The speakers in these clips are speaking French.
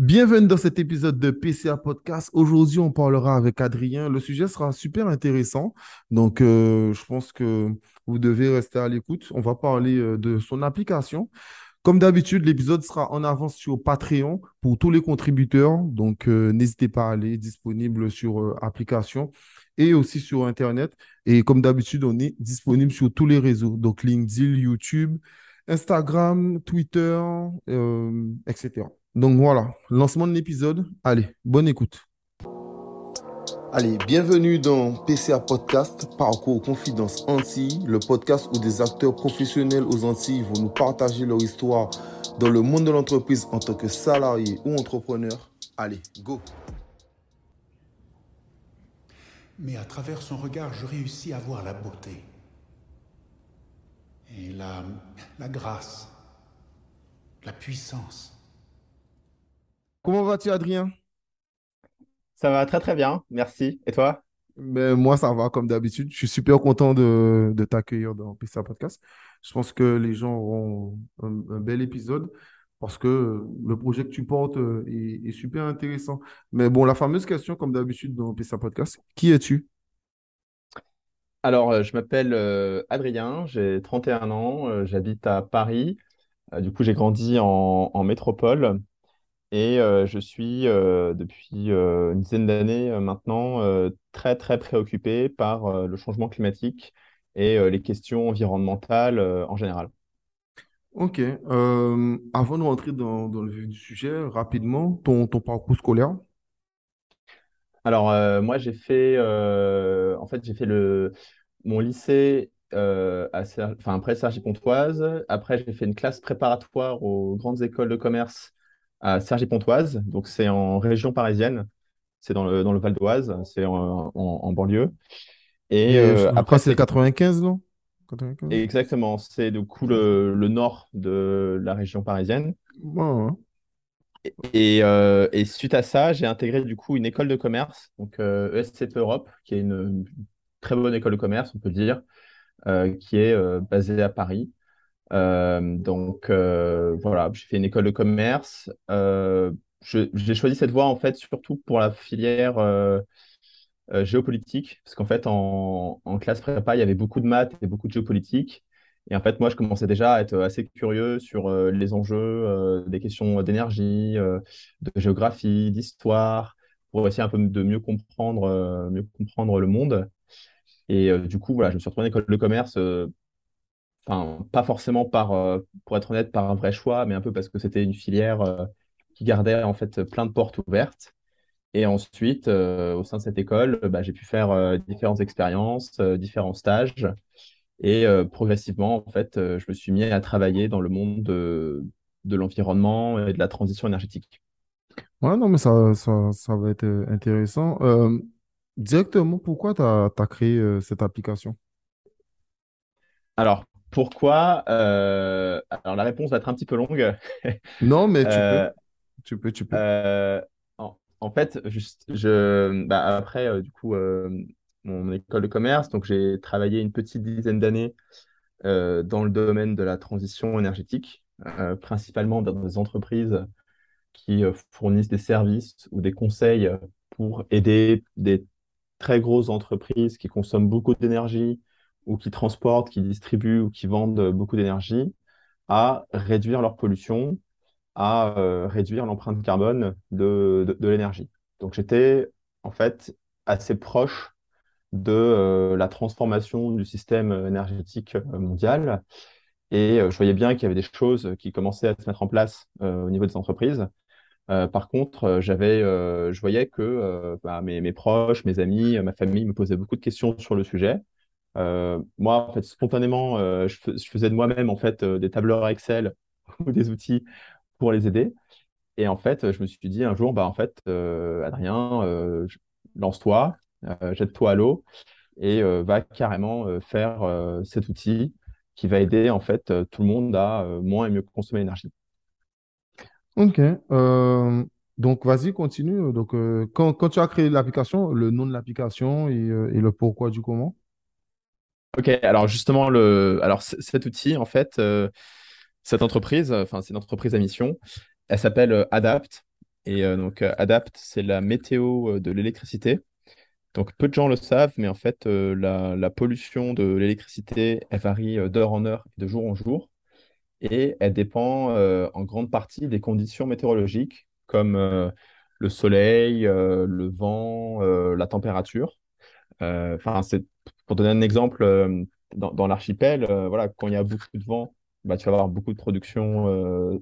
Bienvenue dans cet épisode de PCA Podcast. Aujourd'hui, on parlera avec Adrien. Le sujet sera super intéressant. Donc, euh, je pense que vous devez rester à l'écoute. On va parler euh, de son application. Comme d'habitude, l'épisode sera en avance sur Patreon pour tous les contributeurs. Donc, euh, n'hésitez pas à aller disponible sur application et aussi sur Internet. Et comme d'habitude, on est disponible sur tous les réseaux. Donc, LinkedIn, YouTube, Instagram, Twitter, etc. Donc voilà, lancement de l'épisode. Allez, bonne écoute. Allez, bienvenue dans PCA Podcast, Parcours Confidence Antilles, le podcast où des acteurs professionnels aux Antilles vont nous partager leur histoire dans le monde de l'entreprise en tant que salarié ou entrepreneur. Allez, go Mais à travers son regard, je réussis à voir la beauté et la, la grâce, la puissance Comment vas-tu, Adrien? Ça va très très bien, merci. Et toi? Ben, moi, ça va comme d'habitude. Je suis super content de, de t'accueillir dans PCA Podcast. Je pense que les gens auront un, bel épisode parce que le projet que tu portes euh, est, super intéressant. Mais bon, la fameuse question, comme d'habitude dans PCA Podcast, qui es-tu? Alors, euh, je m'appelle euh, Adrien, j'ai 31 ans, j'habite à Paris. du coup, j'ai grandi en, en métropole. Et euh, je suis euh, depuis euh, une dizaine d'années maintenant très très préoccupé par le changement climatique et les questions environnementales en général. Ok. avant de rentrer dans, dans le vif du sujet, rapidement, ton, ton parcours scolaire? Alors moi j'ai fait en fait j'ai fait le mon lycée à enfin après Cergy-Pontoise. Après j'ai fait une classe préparatoire aux grandes écoles de commerce à Cergy-Pontoise. Donc, c'est en région parisienne. C'est dans le, dans le Val d'Oise. C'est en, en, banlieue. Et, euh, après, c'est 95, non? Exactement. C'est du coup le, le, nord de la région parisienne. Et, euh, et, suite à ça, j'ai intégré du coup une école de commerce, donc euh, ESCP Europe, qui est une, très bonne école de commerce, on peut dire, qui est basée à Paris. Euh, donc euh, voilà, j'ai fait une école de commerce. Euh, j'ai choisi cette voie en fait surtout pour la filière géopolitique, parce qu'en fait en, classe prépa, il y avait beaucoup de maths et beaucoup de géopolitique. Et en fait, moi, je commençais déjà à être assez curieux sur les enjeux, des questions d'énergie, de géographie, d'histoire, pour essayer un peu de mieux comprendre, mieux comprendre le monde. Et du coup, voilà, je me suis retrouvé en école de commerce enfin, pas forcément par, euh, pour être honnête, par un vrai choix, mais un peu parce que c'était une filière euh, qui gardait en fait plein de portes ouvertes. Et ensuite, euh, au sein de cette école, bah, j'ai pu faire différentes expériences, différents stages. Et progressivement, en fait, je me suis mis à travailler dans le monde de, de l'environnement et de la transition énergétique. Ouais, non, mais ça, ça, ça va être intéressant. directement, pourquoi tu as, as, créé cette application? Alors, pourquoi euh, Alors la réponse va être un petit peu longue. Non, mais tu peux. Euh, tu peux, tu peux. Euh, en, fait, juste, je, bah, après, du coup, mon école de commerce, donc j'ai travaillé une petite dizaine d'années dans le domaine de la transition énergétique, principalement dans des entreprises qui fournissent des services ou des conseils pour aider des très grosses entreprises qui consomment beaucoup d'énergie ou qui transportent, qui distribuent ou qui vendent beaucoup d'énergie à réduire leur pollution, à euh, réduire l'empreinte carbone de, de, l'énergie. Donc j'étais en fait assez proche de euh, la transformation du système énergétique euh, mondial. Et je voyais bien qu'il y avait des choses qui commençaient à se mettre en place au niveau des entreprises. par contre, j'avais, je voyais que bah, mes, mes, proches, mes amis, ma famille me posaient beaucoup de questions sur le sujet. Euh, moi, en fait, spontanément, euh, je, faisais de moi-même en fait euh, des tableurs Excel ou des outils pour les aider. Et en fait, je me suis dit un jour, bah en fait, Adrien, lance-toi, jette-toi à l'eau et va carrément faire cet outil qui va aider en fait tout le monde à moins et mieux consommer l'énergie. Ok. donc, vas-y, continue. Donc, quand, tu as créé l'application, le nom de l'application et, le pourquoi du comment? Ok, alors justement, le, alors cet outil, en fait, euh, cette entreprise, enfin, c'est une entreprise à mission, elle s'appelle euh, Adapt. Et euh, donc, euh, ADAPT, c'est la météo euh, de l'électricité. Donc, peu de gens le savent, mais en fait, euh, la, la pollution de l'électricité, elle varie euh, d'heure en heure et de jour en jour. Et elle dépend euh, en grande partie des conditions météorologiques, comme euh, le soleil, euh, le vent, euh, la température. Euh, Enfin, pour donner un exemple, euh, dans, l'archipel, euh, voilà, quand il y a beaucoup de vent, bah, tu vas avoir beaucoup de production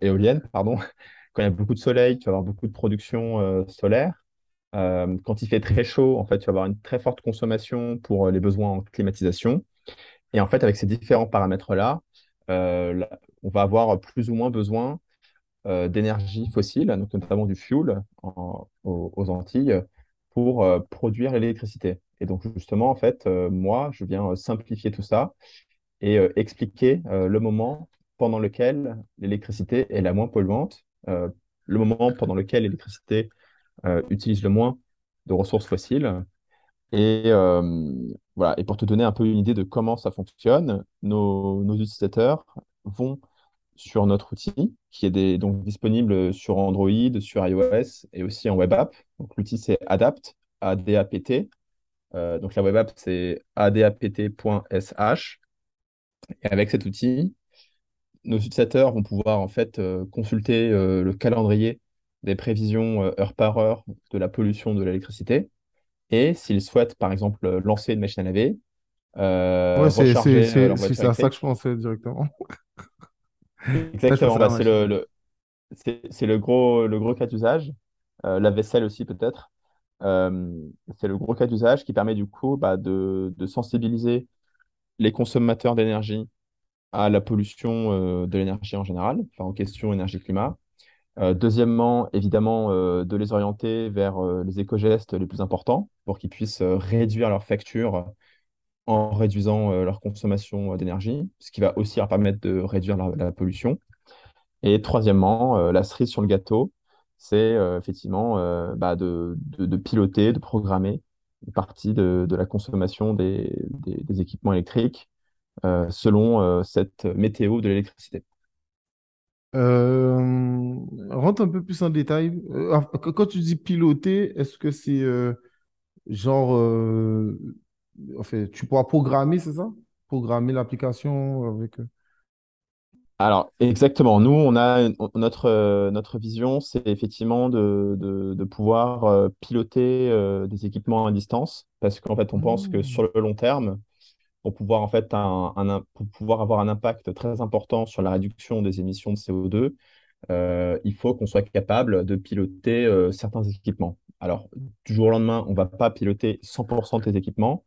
éolienne, pardon. Quand il y a beaucoup de soleil, tu vas avoir beaucoup de production solaire. Quand il fait très chaud, en fait, tu vas avoir une très forte consommation pour les besoins en climatisation. Et en fait, avec ces différents paramètres-là, là, on va avoir plus ou moins besoin d'énergie fossile, donc notamment du fuel aux Antilles, pour euh, produire l'électricité. Et donc, justement, en fait, euh, moi, je viens euh, simplifier tout ça et expliquer le moment pendant lequel l'électricité est la moins polluante, le moment pendant lequel l'électricité utilise le moins de ressources fossiles. Et voilà. Et pour te donner un peu une idée de comment ça fonctionne, nos utilisateurs vont sur notre outil qui est des- donc disponible sur Android, sur iOS et aussi en web app. Donc l'outil c'est Adapt, A-D-A-P-T. Euh, donc la web app c'est adapt.sh. Et avec cet outil, nos utilisateurs vont pouvoir en fait euh, consulter euh, le calendrier des prévisions heure par heure de la pollution de l'électricité. Et s'ils souhaitent, par exemple, lancer une machine à laver, Ouais, c'est à ça que je pensais directement. Exactement, bah, c'est machine. le, le- c'est, c'est le gros, le gros cas d'usage. Euh, la vaisselle aussi, peut-être. Euh, c'est le gros cas d'usage qui permet du coup bah, de, de sensibiliser les consommateurs d'énergie à la pollution euh, de l'énergie en général, enfin en question énergie-climat. Deuxièmement, évidemment, de les orienter vers les éco-gestes les plus importants pour qu'ils puissent réduire leurs factures en réduisant euh, leur consommation euh, d'énergie, ce qui va aussi leur permettre de réduire la, pollution. Et troisièmement, euh, la cerise sur le gâteau, c'est effectivement bah, de, piloter, de programmer une partie de, la consommation des, équipements électriques selon cette météo de l'électricité. Rentre un peu plus en détail. Quand tu dis piloter, est-ce que c'est genre, en fait, tu pourras programmer, c'est ça? Programmer l'application avec. euh, Alors, exactement. Nous, on a notre, euh, notre vision, c'est effectivement de, de, de pouvoir euh, piloter euh, des équipements à distance, parce qu'en fait, on pense que Hmm. sur le long terme, pour pouvoir, en fait, un, pour pouvoir avoir un impact très important sur la réduction des émissions de CO2, euh, il faut qu'on soit capable de piloter certains équipements. Alors, du jour au lendemain, on ne va pas piloter 100% des équipements,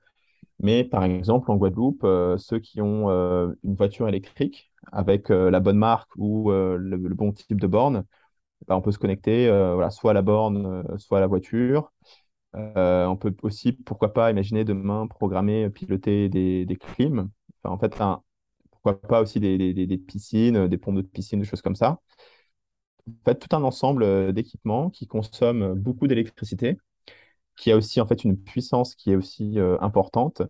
mais par exemple, en Guadeloupe, euh, ceux qui ont euh, une voiture électrique avec euh, la bonne marque ou le, bon type de borne, bah, on peut se connecter voilà, soit à la borne, soit à la voiture. On peut aussi, pourquoi pas, imaginer demain programmer, piloter des, des clims. Enfin, en fait, pourquoi pas aussi des, des- des- piscines, des pompes de piscine, des choses comme ça. En fait, tout un ensemble d'équipements qui consomment beaucoup d'électricité, qui a aussi en fait une puissance qui est aussi euh, importante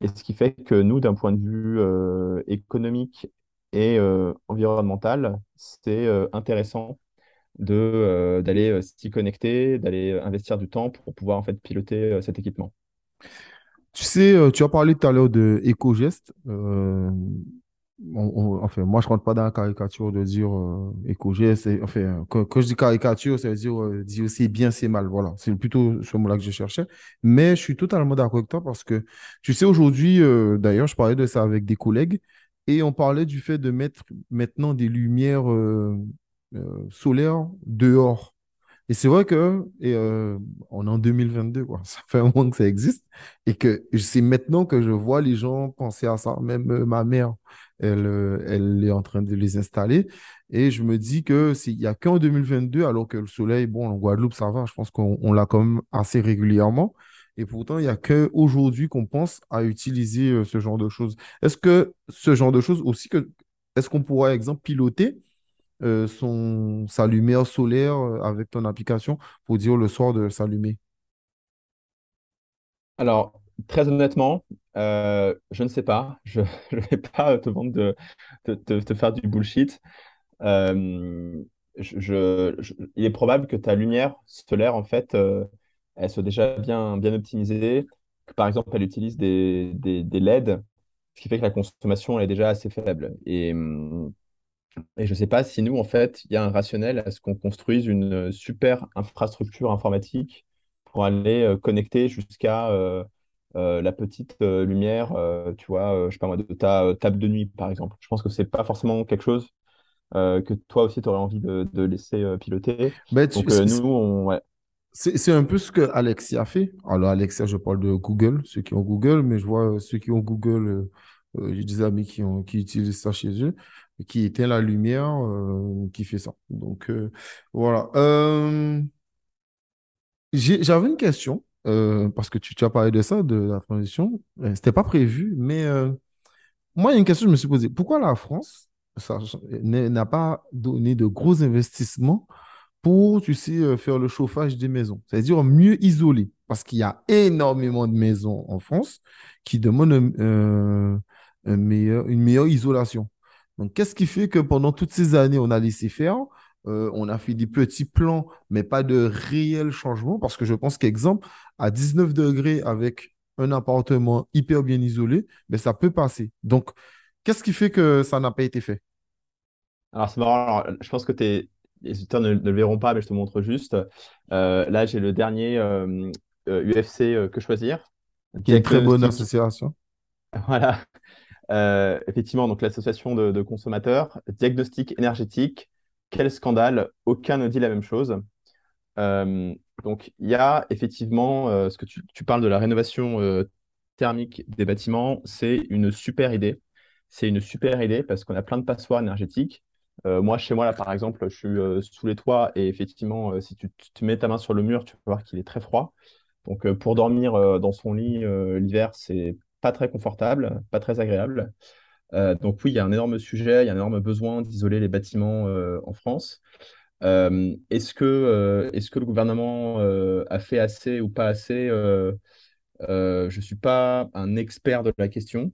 et ce qui fait que nous, d'un point de vue euh, économique et euh, environnemental, c'est intéressant d'aller s'y connecter, d'aller investir du temps pour pouvoir en fait piloter cet équipement. Tu sais, tu as parlé tout à l'heure de éco-gestes. Enfin, moi, je ne rentre pas dans la caricature de dire euh, et- Enfin, quand, je dis caricature, ça veut dire euh, dire c'est bien, c'est mal. Voilà, c'est plutôt ce mot-là que je cherchais. Mais je suis totalement d'accord avec toi parce que, tu sais, aujourd'hui, euh, d'ailleurs, je parlais de ça avec des collègues et on parlait du fait de mettre maintenant des lumières euh, solaires dehors. Et c'est vrai que euh, on est en 2022, quoi. Ça fait un moment que ça existe. Et que c'est maintenant que je vois les gens penser à ça. Même euh, ma mère, elle, euh, elle est en train de les installer. Et je me dis que s'il n'y a qu'en 2022, alors que le soleil, bon, en Guadeloupe, ça va. Je pense qu'on on l'a quand même assez régulièrement. Et pourtant, il n'y a qu'aujourd'hui qu'on pense à utiliser ce genre de choses. Est-ce que ce genre de choses aussi, est-ce qu'on pourrait, exemple, piloter? Euh, son, sa lumière solaire euh, avec ton application pour dire le soir de s'allumer? Alors, très honnêtement, euh, je ne sais pas. Je ne vais pas te vendre de, te faire du bullshit. Il est probable que ta lumière solaire, en fait, elle soit déjà bien, bien optimisée. Par exemple, elle utilise des, des, des LED, ce qui fait que la consommation, elle est déjà assez faible. Et, hum, et je ne sais pas si nous, en fait, il y a un rationnel à ce qu'on construise une euh, super infrastructure informatique pour aller euh, connecter jusqu'à euh, euh, la petite lumière, tu vois, je sais pas moi, de ta table de nuit, par exemple. Je pense que c'est pas forcément quelque chose que toi aussi, tu aurais envie de, de laisser piloter. Tu- Donc, c'est nous, on, ouais. c'est- un peu ce que Alexia fait. Alors, Alexia, je parle de Google, ceux qui ont Google, mais je vois ceux qui ont Google, j'ai des amis qui ont, qui utilisent ça chez eux, qui éteint la lumière, euh, qui fait ça. Donc, euh, voilà. Euh, j'avais une question, parce que tu, as parlé de ça, de la transition. C'était pas prévu, mais moi, il y a une question que je me suis posée. Pourquoi la France n'a pas donné de gros investissements pour, tu sais, faire le chauffage des maisons? C'est-à-dire mieux isoler? Parce qu'il y a énormément de maisons en France qui demandent une meilleure isolation. Donc, qu'est-ce qui fait que pendant toutes ces années, on a laissé faire, euh, on a fait des petits plans, mais pas de réels changements? Parce que je pense qu'exemple, à 19 degrés avec un appartement hyper bien isolé, ça peut passer. Donc, qu'est-ce qui fait que ça n'a pas été fait? Alors, c'est marrant. Alors, je pense que tes, les auditeurs ne, ne le verront pas, mais je te montre juste. Euh, là, j'ai le dernier euh, UFC euh, Que Choisir. Qui est une très bonne association. Voilà. Euh, effectivement, donc l'association de, consommateurs, diagnostic énergétique, quel scandale, aucun ne dit la même chose. Euh, donc, il y a effectivement, euh, ce que tu, parles de la rénovation thermique des bâtiments, c'est une super idée. C'est une super idée parce qu'on a plein de passoires énergétiques. Moi, chez moi, là, par exemple, je suis sous les toits et effectivement, si tu, tu mets ta main sur le mur, tu vas voir qu'il est très froid. Donc, pour dormir dans son lit l'hiver, c'est pas très confortable, pas très agréable. Euh, donc, oui, il y a un énorme sujet, il y a un énorme besoin d'isoler les bâtiments euh, en France. Euh, est-ce que, est-ce que le gouvernement a fait assez ou pas assez? Je ne suis pas un expert de la question.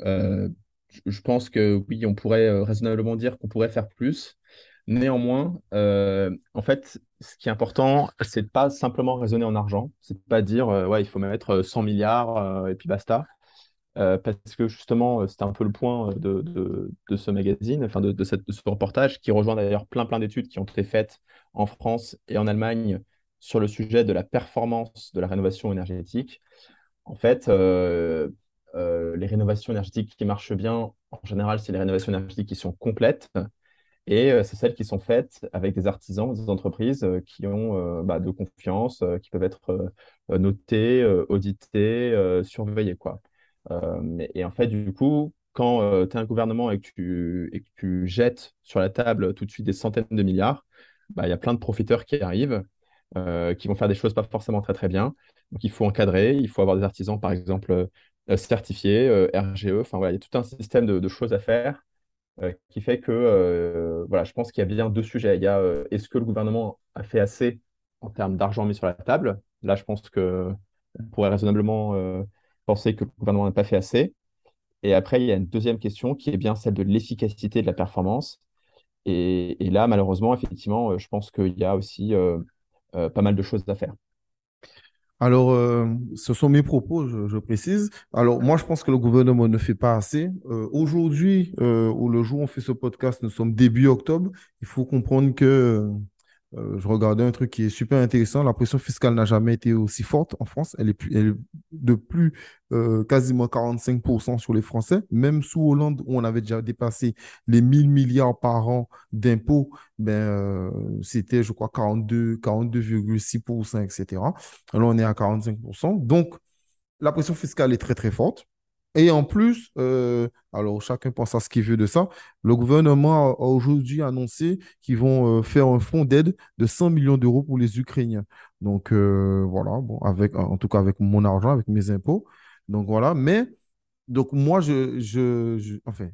Je pense que oui, on pourrait raisonnablement dire qu'on pourrait faire plus. Néanmoins, en fait, ce qui est important, c'est de pas simplement raisonner en argent. C'est de pas dire euh, ouais, il faut mettre euh, 100 milliards euh, et puis basta. Euh, parce que justement, euh, c'était un peu le point euh, de, de, ce magazine, enfin de, de, ce reportage, qui rejoint d'ailleurs plein plein d'études qui ont été faites en France et en Allemagne sur le sujet de la performance de la rénovation énergétique. En fait, euh, euh, les rénovations énergétiques qui marchent bien, en général, c'est les rénovations énergétiques qui sont complètes et euh, c'est celles qui sont faites avec des artisans, des entreprises euh, qui ont euh, bah, de confiance, euh, qui peuvent être euh, notées, euh, auditées, euh, surveillées, quoi. Euh, et en fait, du coup, quand tu es un gouvernement et que tu, et que tu jettes sur la table tout de suite des centaines de milliards, bah, il y a plein de profiteurs qui arrivent, euh, qui vont faire des choses pas forcément très très bien. Donc il faut encadrer, il faut avoir des artisans, par exemple, euh, certifiés, euh, RGE. Enfin voilà, il y a tout un système de, choses à faire euh, qui fait que, euh, voilà, je pense qu'il y a bien deux sujets. Il y a, euh, est-ce que le gouvernement a fait assez en termes d'argent mis sur la table? Là, je pense que on pourrait raisonnablement euh, penser que le gouvernement n'a pas fait assez. Et après, il y a une deuxième question qui est bien celle de l'efficacité de la performance. Et, là, malheureusement, effectivement, euh, je pense qu'il y a aussi euh, euh, pas mal de choses à faire. Alors, euh, ce sont mes propos, je, précise. Alors, moi, je pense que le gouvernement ne fait pas assez. Euh, aujourd'hui, euh, ou le jour où on fait ce podcast, nous sommes début octobre. Il faut comprendre que Euh, je regardais un truc qui est super intéressant. La pression fiscale n'a jamais été aussi forte en France. Elle est, plus, de plus euh, quasiment 45% sur les Français. Même sous Hollande, où on avait déjà dépassé les 1000 milliards par an d'impôts, ben, euh, c'était, je crois, 42, 42,6%, etc. Alors, on est à 45%. Donc, la pression fiscale est très, très forte. Et en plus, euh, alors chacun pense à ce qu'il veut de ça, le gouvernement a, aujourd'hui annoncé qu'ils vont euh, faire un fonds d'aide de 100 millions d'euros pour les Ukrainiens. Donc euh, voilà, bon, avec, en tout cas avec mon argent, avec mes impôts. Donc voilà, mais donc moi, je, je, je- enfin,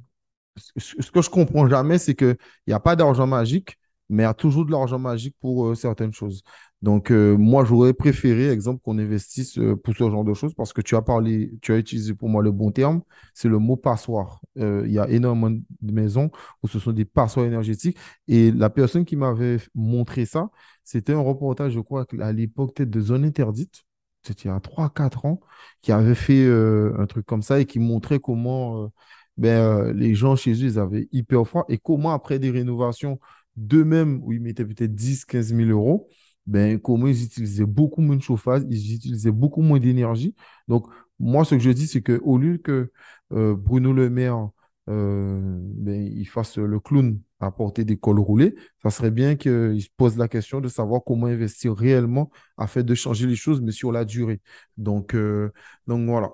ce que je comprends jamais, c'est qu'il n'y a pas d'argent magique, mais il y a toujours de l'argent magique pour certaines choses. Donc, euh, moi, j'aurais préféré, exemple, qu'on investisse euh, pour ce genre de choses parce que tu as parlé, tu as utilisé pour moi le bon terme, c'est le mot passoire. Euh, il y a énormément de maisons où ce sont des passoires énergétiques. Et la personne qui m'avait montré ça, c'était un reportage, je crois, à l'époque peut-être de Zone Interdite, c'était il y a 3-4 ans, qui avait fait un truc comme ça et qui montrait comment ben, les gens chez eux, ils avaient hyper froid et comment après des rénovations d'eux-mêmes, où ils mettaient peut-être 10, 15 000 euros, ben, comment ils utilisaient beaucoup moins de chauffage, ils utilisaient beaucoup moins d'énergie. Donc, moi, ce que je dis, c'est qu'au lieu que euh, Bruno Le Maire euh, ben, il fasse le clown à porter des cols roulés, ça serait bien qu'il se pose la question de savoir comment investir réellement afin de changer les choses, mais sur la durée. Donc, euh, donc voilà.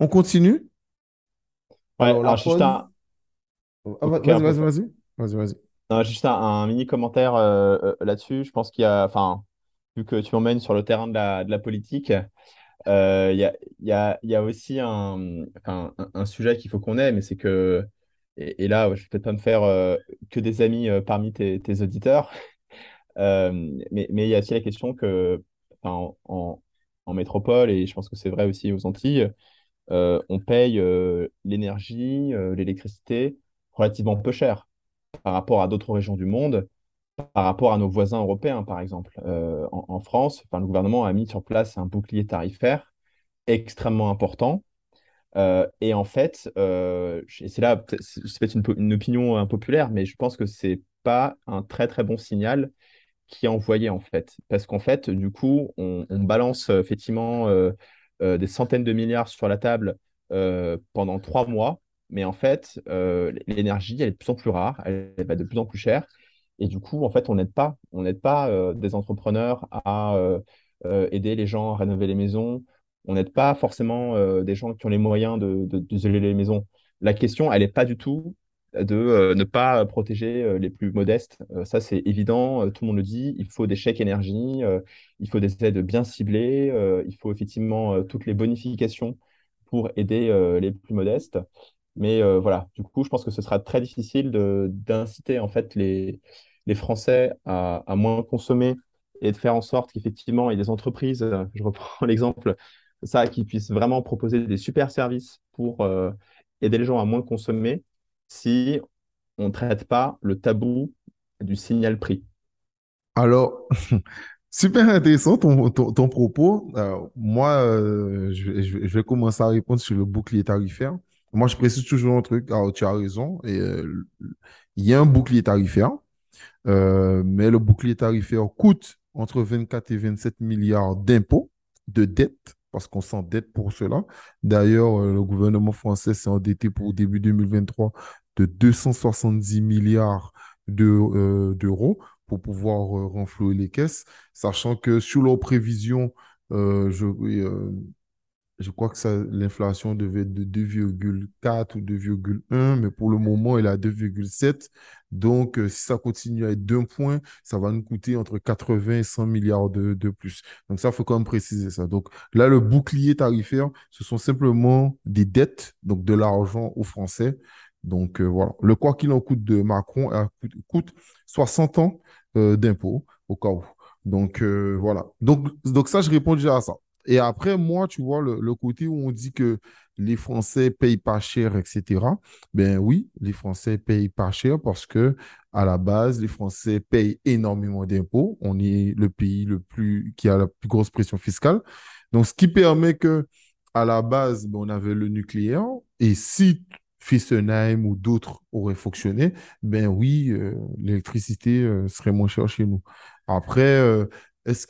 On continue. Ouais, alors, juste un... Ah, vas-y, vas-y, vas-y. Vas-y, vas-y juste un, mini commentaire euh, euh, là-dessus. Je pense qu'il y a, enfin, vu que tu m'emmènes sur le terrain de la, politique, euh, il y a, aussi un, sujet qu'il faut qu'on ait, mais c'est que, et, là, je ne vais peut-être pas me faire que des amis parmi tes, auditeurs, mais, mais il y a aussi la question que, en, en, métropole, et je pense que c'est vrai aussi aux Antilles, on paye l'énergie, l'électricité relativement peu cher par rapport à d'autres régions du monde, par rapport à nos voisins européens, par exemple. Euh, en, France, enfin, le gouvernement a mis sur place un bouclier tarifaire extrêmement important. Euh, et en fait, euh, c'est là, c'est peut-être une, opinion impopulaire, mais je pense que c'est pas un très très bon signal qui est envoyé en fait, parce qu'en fait, du coup, on balance effectivement des centaines de milliards sur la table pendant trois mois mais en fait, euh, l'énergie, elle est de plus en plus rare, elle, va de plus en plus chère. Et du coup, en fait, on n'aide pas, on n'aide pas euh, des entrepreneurs à euh, aider les gens à rénover les maisons. On n'aide pas forcément des gens qui ont les moyens de, les maisons. La question, elle n'est pas du tout de ne pas protéger les plus modestes. ça, c'est évident, tout le monde le dit. Il faut des chèques énergie, il faut des aides bien ciblées, il faut effectivement toutes les bonifications pour aider les plus modestes. Mais euh, voilà, du coup, je pense que ce sera très difficile d'inciter en fait les, les Français à, à, moins consommer et de faire en sorte qu'effectivement, il y ait des entreprises, je reprends l'exemple, ça, qui puissent vraiment proposer des super services pour euh, aider les gens à moins consommer si on ne traite pas le tabou du signal prix. Alors, super intéressant ton, ton, propos. moi, euh, je, vais commencer à répondre sur le bouclier tarifaire. Moi, je précise toujours un truc. Alors, tu as raison. Euh, il y a un bouclier tarifaire, euh, mais le bouclier tarifaire coûte entre 24 et 27 milliards d'impôts, de dettes, parce qu'on s'endette pour cela. D'ailleurs, euh, le gouvernement français s'est endetté pour début 2023 de 270 milliards d'euros pour pouvoir renflouer les caisses, sachant que sur leurs prévisions, je, je crois que l'inflation devait être de 2,4 ou 2,1, mais pour le moment, elle est à 2,7. Donc, euh, si ça continue à être d'un point, ça va nous coûter entre 80 et 100 milliards de, plus. Donc, ça, il faut quand même préciser ça. Donc, là, le bouclier tarifaire, ce sont simplement des dettes, donc de l'argent aux Français. Donc, euh, voilà. Le quoi qu'il en coûte de Macron coûte, 60 ans euh, d'impôts au cas où. Donc, voilà. Donc, donc, ça, je réponds déjà à ça. Et après, moi, tu vois, le, côté où on dit que les Français payent pas cher, etc. Ben oui, les Français payent pas cher parce que à la base, les Français payent énormément d'impôts. On est le pays le plus qui a la plus grosse pression fiscale. Donc, ce qui permet que à la base, ben, on avait le nucléaire. Et si Fessenheim ou d'autres auraient fonctionné, ben oui, euh, l'électricité euh, serait moins chère chez nous. Après, euh, est-ce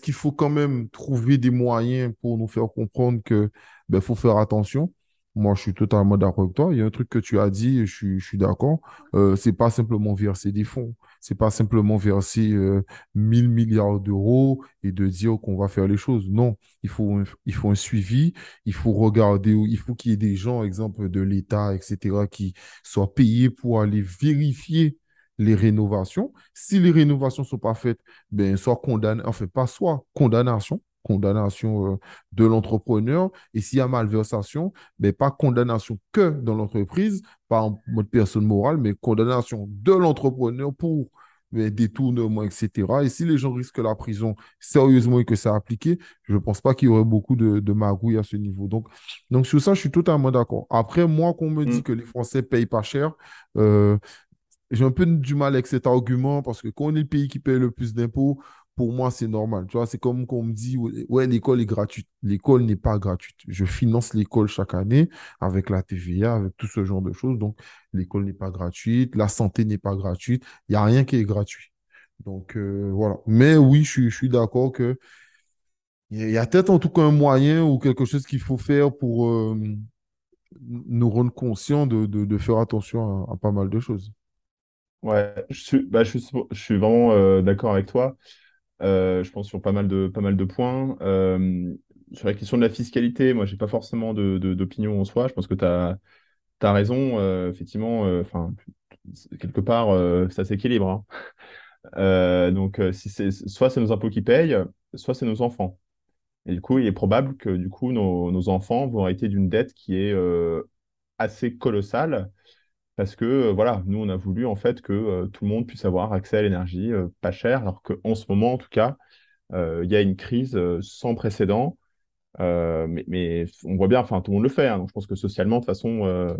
qu'il faut quand même trouver des moyens pour nous faire comprendre que ben, faut faire attention? Moi, je suis totalement d'accord avec toi. Il y a un truc que tu as dit, je suis, je suis d'accord. Euh, c'est pas simplement verser des fonds. C'est pas simplement verser euh, 1000 milliards d'euros et de dire qu'on va faire les choses. Non, il faut, un, il faut suivi. Il faut regarder, il faut qu'il y ait des gens, exemple de l'État, etc., qui soient payés pour aller vérifier les rénovations. Si les rénovations ne sont pas faites, ben, soit condamné, enfin pas soit condamnation, condamnation euh, de l'entrepreneur. Et s'il y a malversation, ben, pas condamnation que dans l'entreprise, pas en mode personne morale, mais condamnation de l'entrepreneur pour mais détournement, etc. Et si les gens risquent la prison sérieusement et que c'est appliqué, je ne pense pas qu'il y aurait beaucoup de, de magouilles à ce niveau. Donc, donc, sur ça, je suis totalement d'accord. Après, moi, qu'on me dit Mm. que les Français payent pas cher, euh, j'ai un peu du mal avec cet argument parce que quand on est le pays qui paye le plus d'impôts, pour moi, c'est normal. Tu vois, c'est comme qu'on me dit, ouais, l'école est gratuite. L'école n'est pas gratuite. Je finance l'école chaque année avec la TVA, avec tout ce genre de choses. Donc, l'école n'est pas gratuite, la santé n'est pas gratuite. Il n'y a rien qui est gratuit. Donc, euh, voilà. Mais oui, je suis, d'accord que il y a peut-être en tout cas un moyen ou quelque chose qu'il faut faire pour euh, nous rendre conscients de, de, faire attention à pas mal de choses. Ouais, je suis, bah, je suis, vraiment euh, d'accord avec toi. Euh, je pense sur pas mal de, pas mal de points. Euh, sur la question de la fiscalité, moi, j'ai pas forcément d'opinion en soi. Je pense que tu as, raison. effectivement, quelque part, ça s'équilibre. hein. Donc, si soit c'est nos impôts qui payent, soit c'est nos enfants. Et du coup, il est probable que du coup, nos, nos enfants vont hériter d'une dette qui est assez colossale parce que euh, voilà, nous, on a voulu en fait que euh, tout le monde puisse avoir accès à l'énergie euh, pas chère, alors qu'en ce moment, en tout cas, il y a une crise sans précédent. Mais, on voit bien, enfin, tout le monde le fait. hein. donc, je pense que socialement, de toute façon,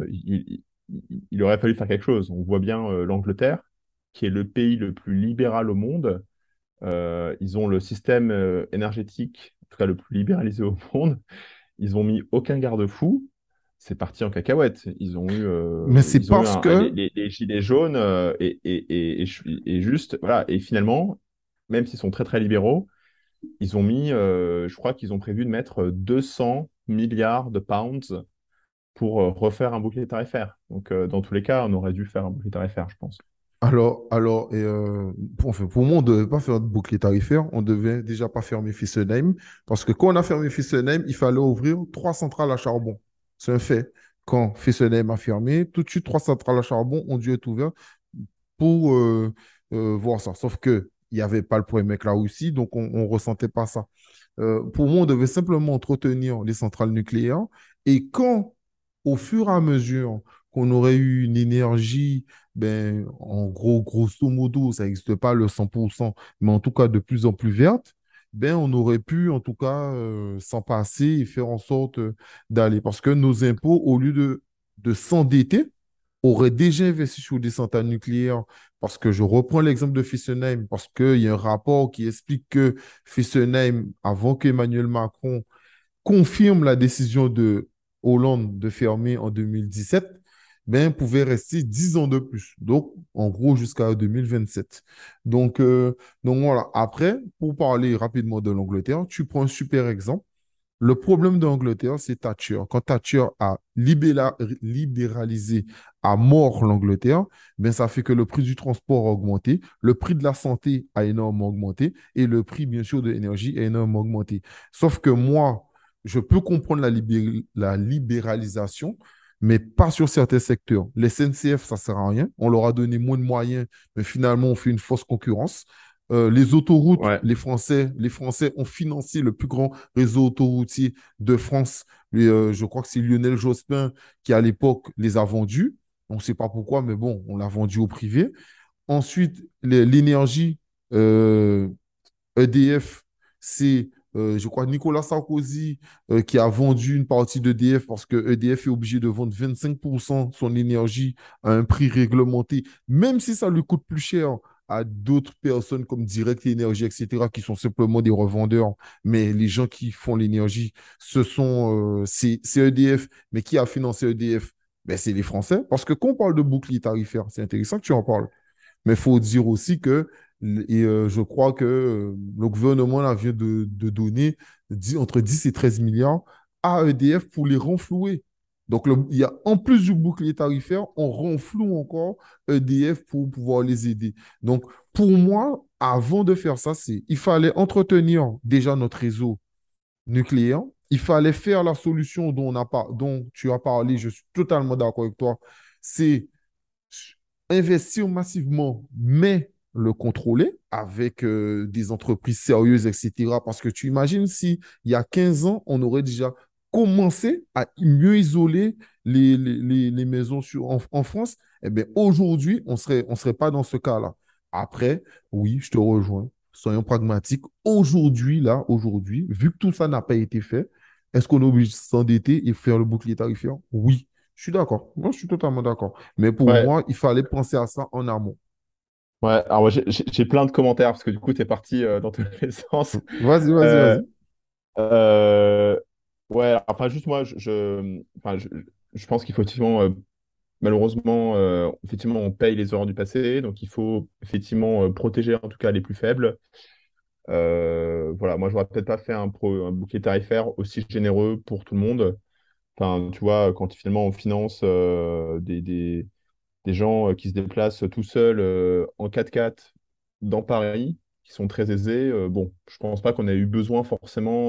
il, aurait fallu faire quelque chose. On voit bien l'Angleterre, qui est le pays le plus libéral au monde. Ils ont le système énergétique, en tout cas le plus libéralisé au monde. Ils ont mis aucun garde-fou. C'est parti en cacahuète. Ils ont eu, euh, Mais c'est parce un- que les- les gilets jaunes euh, et, juste, voilà. Et finalement, même s'ils sont très très libéraux, ils ont mis, euh, je crois qu'ils ont prévu de mettre 200 milliards de pounds pour refaire un bouclier tarifaire. Donc, dans tous les cas, on aurait dû faire un bouclier tarifaire, je pense. Alors, alors et euh, pour, moi, on ne devait pas faire de bouclier tarifaire. On devait déjà pas fermer Fessenheim. Parce que quand on a fermé Fessenheim, il fallait ouvrir trois centrales à charbon. C'est un fait. Quand Fessenheim a fermé, tout de suite, trois centrales à charbon ont dû être ouvertes pour euh, euh, voir ça. Sauf que il n'y avait pas le problème avec la Russie, donc on ne ressentait pas ça. Euh, pour moi, on devait simplement entretenir les centrales nucléaires. Et quand, au fur et à mesure qu'on aurait eu une énergie, ben, en gros, grosso modo, ça n'existe pas le 100%, mais en tout cas de plus en plus verte, ben, on aurait pu en tout cas euh, s'en passer et faire en sorte euh, d'aller. Parce que nos impôts, au lieu de, de s'endetter, auraient déjà investi sur des centrales nucléaires. Parce que je reprends l'exemple de Fessenheim, parce qu'il y a un rapport qui explique que Fessenheim, avant qu'Emmanuel Macron confirme la décision de Hollande de fermer en 2017, ben, pouvait rester 10 ans de plus. Donc, en gros, jusqu'à 2027. Donc, euh, donc voilà. Après, pour parler rapidement de l'Angleterre, tu prends un super exemple. Le problème de l'Angleterre, c'est Thatcher. Quand Thatcher a libéra- libéralisé à mort l'Angleterre, ben ça fait que le prix du transport a augmenté, le prix de la santé a énormément augmenté et le prix, bien sûr, de l'énergie a énormément augmenté. Sauf que moi, je peux comprendre la, libé- la libéralisation, mais pas sur certains secteurs. Les SNCF, ça sert à rien. On leur a donné moins de moyens, mais finalement, on fait une fausse concurrence. Euh, les autoroutes, Ouais. les Français, les Français ont financé le plus grand réseau autoroutier de France. Et, euh, je crois que c'est Lionel Jospin qui, à l'époque, les a vendus. On ne sait pas pourquoi, mais bon, on l'a vendu au privé. Ensuite, l'énergie, euh, EDF, c'est, euh, je crois, Nicolas Sarkozy euh, qui a vendu une partie d'EDF parce que EDF est obligé de vendre 25% de son énergie à un prix réglementé, même si ça lui coûte plus cher à d'autres personnes comme Direct Énergie, etc., qui sont simplement des revendeurs. Mais les gens qui font l'énergie, ce sont, euh, c'est EDF. Mais qui a financé EDF? Ben, c'est les Français. Parce que quand on parle de bouclier tarifaire, c'est intéressant que tu en parles. Mais il faut dire aussi que, et, euh, je crois que euh, le gouvernement là, vient de, donner 10 entre 10 et 13 milliards à EDF pour les renflouer. Donc, il y a, en plus du bouclier tarifaire, on renfloue encore EDF pour pouvoir les aider. Donc, pour moi, avant de faire ça, c'est, il fallait entretenir déjà notre réseau nucléaire. Il fallait faire la solution dont tu as parlé. Je suis totalement d'accord avec toi. C'est investir massivement, mais le contrôler avec euh, des entreprises sérieuses, etc. Parce que tu imagines si il y a 15 ans, on aurait déjà commencé à mieux isoler les, les, les- les maisons sur, en, en France, eh bien aujourd'hui, on serait, on serait pas dans ce cas-là. Après, oui, je te rejoins. Soyons pragmatiques. Aujourd'hui, là, aujourd'hui, vu que tout ça n'a pas été fait, est-ce qu'on est obligé de s'endetter et faire le bouclier tarifaire? Oui, je suis d'accord. Moi, je suis totalement d'accord. Mais pour Ouais, moi, il fallait penser à ça en amont. Ouais. Alors, moi, j'ai plein de commentaires parce que du coup, tu es parti euh, dans tous les sens. Vas-y, vas-y, Euh, vas-y. euh, ouais, enfin, juste moi, je, je, enfin, je, je pense qu'il faut effectivement, malheureusement, effectivement, on paye les erreurs du passé. Donc, il faut effectivement protéger en tout cas les plus faibles. Voilà, moi, je n'aurais peut-être pas fait un, pro- un bouclier tarifaire aussi généreux pour tout le monde. Enfin, tu vois, quand finalement on finance des, des, des gens euh, qui se déplacent tout seuls euh, en 4x4 dans Paris, qui sont très aisés, euh, bon, je pense pas qu'on ait eu besoin forcément,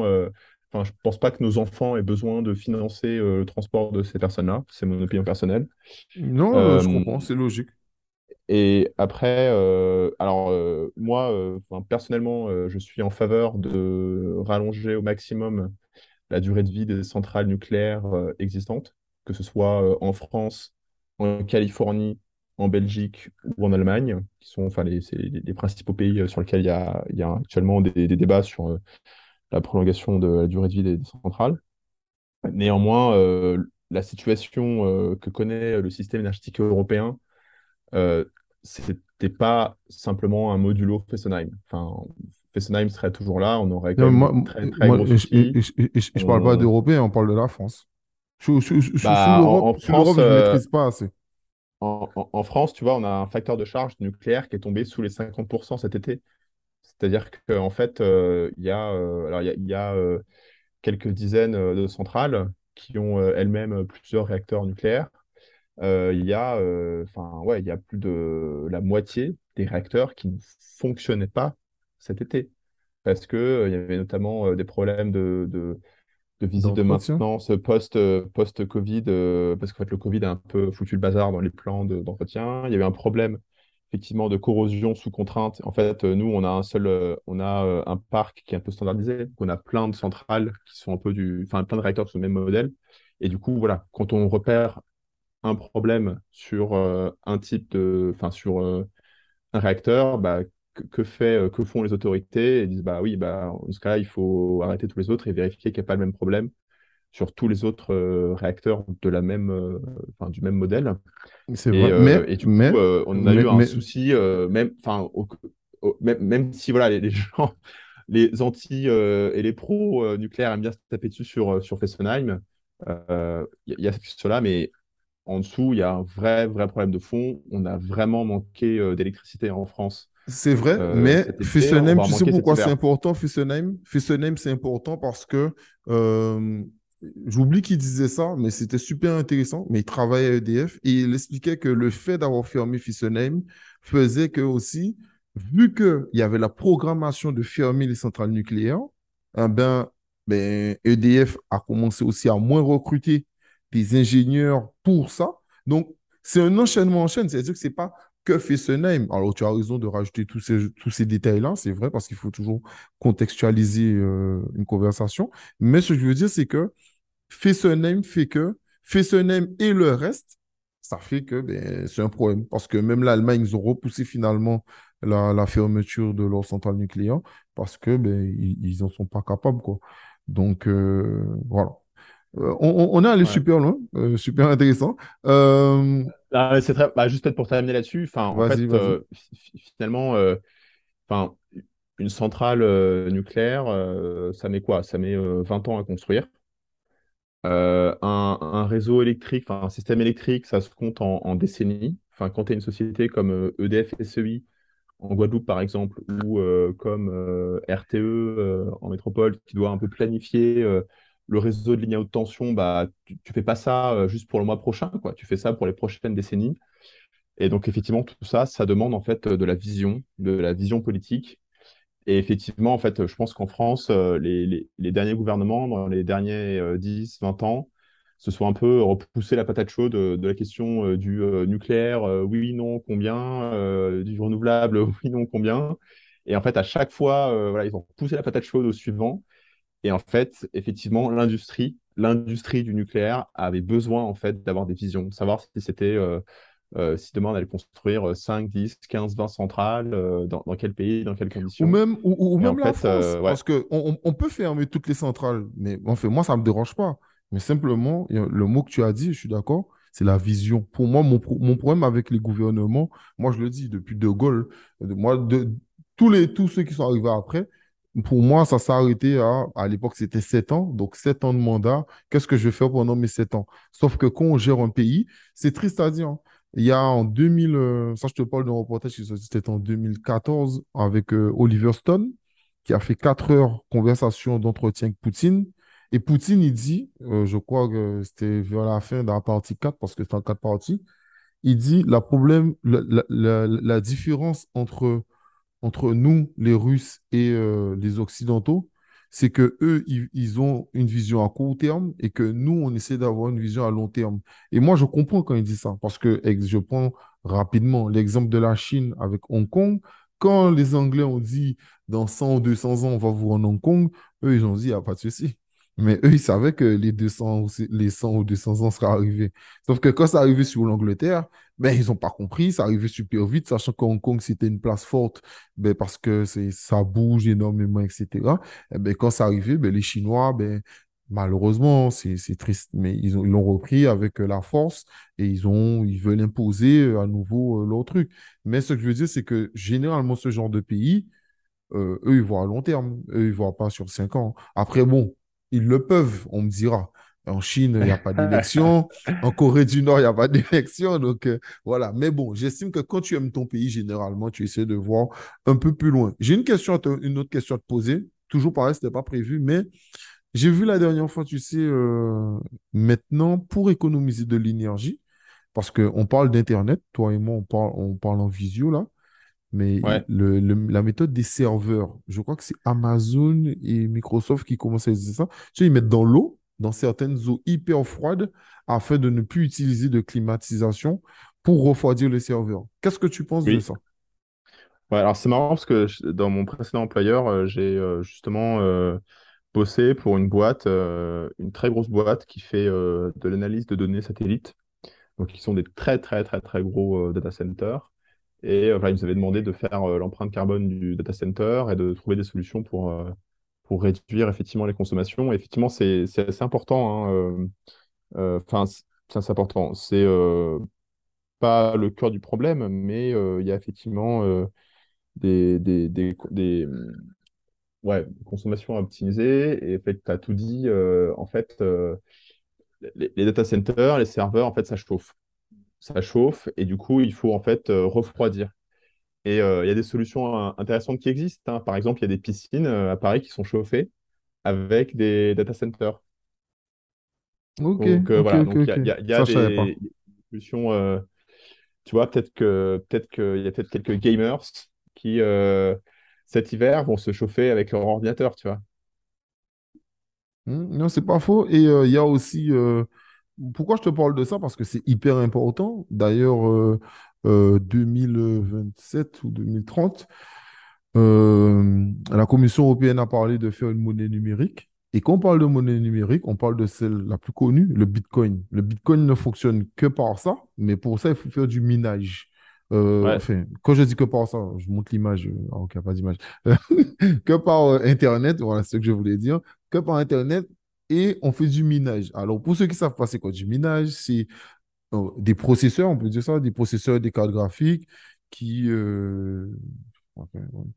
enfin, je pense pas que nos enfants aient besoin de financer le transport de ces personnes-là. C'est mon opinion personnelle. Non, je comprends, c'est logique. et après, euh, alors euh, moi, euh, enfin, personnellement, je suis en faveur de rallonger au maximum la durée de vie des centrales nucléaires existantes, que ce soit en France, en Californie, en Belgique ou en Allemagne, qui sont enfin, les, c'est les, les principaux pays euh, sur lesquels il y a, il y a actuellement des, des débats sur euh, la prolongation de la durée de vie des, des centrales. Néanmoins, euh, la situation euh, que connaît le système énergétique européen, euh, c'était pas simplement un modulo Fessenheim. Enfin, Fessenheim serait toujours là, on aurait quand même moi, très très moi, gros je ne parle pas d'Européens, on parle de la France. Sous, sous- sous- sous Bah, en, l'Europe, en sous l'Europe, France, je ne maîtrise pas assez. en, en- en France, tu vois, on a un facteur de charge nucléaire qui est tombé sous les 50% cet été. C'est-à-dire qu'en fait, euh, il y a, euh, alors, y a, il y a, euh, quelques dizaines de centrales qui ont elles-mêmes plusieurs réacteurs nucléaires. Il y a, ouais, y a plus de la moitié des réacteurs qui ne fonctionnaient pas cet été. Parce que, euh, il y avait notamment des problèmes de, de, de visite de maintenance post, euh, post-Covid, euh, parce qu'en fait, le Covid a un peu foutu le bazar dans les plans de- d'entretien. Il y avait un problème, effectivement, de corrosion sous contrainte. En fait, euh, nous, on a un seul, euh, on a euh, un parc qui est un peu standardisé. Donc, on a plein de centrales qui sont un peu du, enfin, plein de réacteurs sont le même modèle. Et du coup, voilà, quand on repère un problème sur euh, un type de, enfin, sur euh, un réacteur, bah, que, que fait, euh, que font les autorités? Ils disent, bah oui, bah, dans ce cas-là, il faut arrêter tous les autres et vérifier qu'il n'y a pas le même problème sur tous les autres euh, réacteurs de la même, euh, enfin, du même modèle. C'est Et, vrai. Mais, euh, et du mais, coup, on a mais, eu un souci, même, enfin, même, même si voilà, les, les gens, les anti et les pros nucléaires aiment bien se taper dessus sur, sur Fessenheim, il y, a cela, mais en dessous, il y a un vrai, vrai problème de fond. On a vraiment manqué d'électricité en France c'est vrai, euh, mais Fessenheim, tu sais pourquoi c'est important, Fessenheim? Fessenheim, c'est important parce que, euh, j'oublie qu'il disait ça, mais c'était super intéressant, mais il travaillait à EDF et il expliquait que le fait d'avoir fermé Fessenheim faisait que aussi, vu qu'il y avait la programmation de fermer les centrales nucléaires, eh ben, ben, EDF a commencé aussi à moins recruter des ingénieurs pour ça. Donc, c'est un enchaînement en chaîne, c'est-à-dire que c'est pas que Fessenheim. Alors, tu as raison de rajouter tous ces, tous ces détails-là, c'est vrai, parce qu'il faut toujours contextualiser euh, une conversation. Mais ce que je veux dire, c'est que Fessenheim fait que Fessenheim et le reste, ça fait que ben, c'est un problème. Parce que même l'Allemagne, ils ont repoussé finalement la, fermeture de leur centrale nucléaire parce que ben, ils n'en sont pas capables, quoi. Donc, euh, voilà. Euh, on, on- est allé Ouais. super loin, euh, super intéressant. Euh, Ah, c'est très... bah, juste peut-être pour terminer là-dessus, enfin, en fait, finalement, enfin, une centrale nucléaire, ça met quoi? Ça met euh, 20 ans à construire. Euh, un, un réseau électrique, enfin un système électrique, ça se compte en, en décennies. Enfin, quand tu es une société comme EDF SEI en Guadeloupe, par exemple, ou euh, comme euh, RTE en métropole, qui doit un peu planifier le réseau de lignes à haute tension, bah, tu, tu fais pas ça euh, juste pour le mois prochain, quoi. Tu fais ça pour les prochaines décennies. Et donc, effectivement, tout ça, ça demande en fait de la vision, de la vision politique et effectivement, en fait, je pense qu'en France, euh, les, derniers gouvernements, dans les derniers euh, 10, 20 ans, se sont un peu repoussé la patate chaude euh, de la question euh, du euh, nucléaire, euh, oui, non, combien, euh, du renouvelable, oui, non, combien. Et en fait, à chaque fois, euh, voilà, ils ont poussé la patate chaude au suivant. Et en fait, effectivement, l'industrie, l'industrie du nucléaire avait besoin en fait d'avoir des visions, savoir si c'était euh, euh, si demain on allait construire 5, 10, 15, 20 centrales, euh, dans, dans quel pays, dans quelles Ou conditions. même, ou, ou- ou en même la fait, France, euh, ouais, parce que on, on- on peut fermer toutes les centrales, mais en fait, moi, ça ne me dérange pas. Mais simplement, le mot que tu as dit, je suis d'accord, c'est la vision. Pour moi, mon, pro- mon problème avec les gouvernements, moi, je le dis depuis De Gaulle, de- moi, de, tous, les, tous ceux qui sont arrivés après, pour moi, ça s'est arrêté à, à l'époque, c'était sept ans. Donc, sept ans de mandat, qu'est-ce que je vais faire pendant mes sept ans? Sauf que quand on gère un pays, c'est triste à dire, hein, il y a en 2000, euh, ça je te parle d'un reportage qui c'était en 2014 avec euh, Oliver Stone, qui a fait quatre heures conversation d'entretien avec Poutine. Et Poutine, il dit, euh, je crois que c'était vers la fin de la partie 4 parce que c'est en quatre parties, il dit problème, la- la différence entre entre nous, les Russes et euh, les Occidentaux, c'est que eux, ils, ont une vision à court terme et que nous, on essaie d'avoir une vision à long terme. Et moi, je comprends quand ils disent ça, parce que je prends rapidement l'exemple de la Chine avec Hong Kong. Quand les Anglais ont dit dans 100 ou 200 ans, on va vous rendre Hong Kong, eux, ils ont dit, il n'y a pas de souci. Mais eux, ils savaient que les 200, ou c- les 100 ou 200 ans seraient arrivés. Sauf que quand c'est arrivé sur l'Angleterre, ben, ils n'ont pas compris, ça arrivait super vite, sachant que Hong Kong, c'était une place forte ben, parce que ça bouge énormément, etc. Eh ben, quand c'est arrivé, ben, les Chinois, ben, malheureusement, c'est, triste, mais ils ont, ils l'ont repris avec euh, la force et ils ont, ils veulent imposer euh, à nouveau euh, leur truc. Mais ce que je veux dire, c'est que généralement, ce genre de pays, eux, ils voient à long terme. Eux, ils voient pas sur cinq ans. Après, bon, ils le peuvent, on me dira. En Chine, il n'y a pas d'élection. En Corée du Nord, il n'y a pas d'élection. Donc, euh, voilà. Mais bon, j'estime que quand tu aimes ton pays, généralement, tu essaies de voir un peu plus loin. J'ai une question, une autre question à te poser. Toujours pareil, ce n'était pas prévu, mais j'ai vu la dernière fois, tu sais, euh, maintenant, pour économiser de l'énergie, parce qu'on parle d'Internet, toi et moi, on parle, on parle en visio, là. Mais ouais, le, le- la méthode des serveurs, je crois que c'est Amazon et Microsoft qui commencent à utiliser ça. Tu sais, ils mettent dans l'eau, dans certaines eaux hyper froides, afin de ne plus utiliser de climatisation pour refroidir les serveurs. Qu'est-ce que tu penses de ça? Ouais, alors c'est marrant parce que je- dans mon précédent employeur, euh, j'ai euh, justement euh, bossé pour une boîte, une très grosse boîte qui fait de l'analyse de données satellites. Donc, ils sont des très, très, très, très gros data centers. Et euh, ils nous avaient demandé de faire euh, l'empreinte carbone du data center et de trouver des solutions pour, euh, pour réduire effectivement les consommations. Effectivement, c'est assez important. hein, Enfin, c'est important. C'est pas le cœur du problème, mais il y a effectivement des, des, des, des, ouais, à optimiser. Et en fait, tu as tout dit. en fait, les, les data centers, les serveurs, en fait, ça chauffe. Ça chauffe et du coup, il faut en fait euh, refroidir. Et euh, il y a des solutions euh, intéressantes qui existent. hein. Par exemple, il y a des piscines à Paris qui sont chauffées avec des data centers. Ok, Donc voilà, il y a, y y Ça, des, des solutions. tu vois, peut-être que peut-être qu'il y a peut-être quelques gamers qui cet hiver vont se chauffer avec leur ordinateur, tu vois. Hmm, Non, c'est pas faux. Et euh, il y a aussi... euh, pourquoi je te parle de ça? Parce que c'est hyper important. D'ailleurs, euh, euh, 2027 ou 2030, Euh, la Commission européenne a parlé de faire une monnaie numérique. Et quand on parle de monnaie numérique, on parle de celle la plus connue, le Bitcoin. Le Bitcoin ne fonctionne que par ça, mais pour ça, il faut faire du minage. Euh, Ouais, enfin, quand je dis que par ça, je montre l'image. euh, Ah, ok, pas d'image. Que par euh, Internet, voilà c'est ce que je voulais dire. Que par Internet, et on fait du minage. Alors, pour ceux qui savent pas c'est quoi du minage, c'est euh, des processeurs, on peut dire ça, des processeurs, des cartes graphiques qui, euh,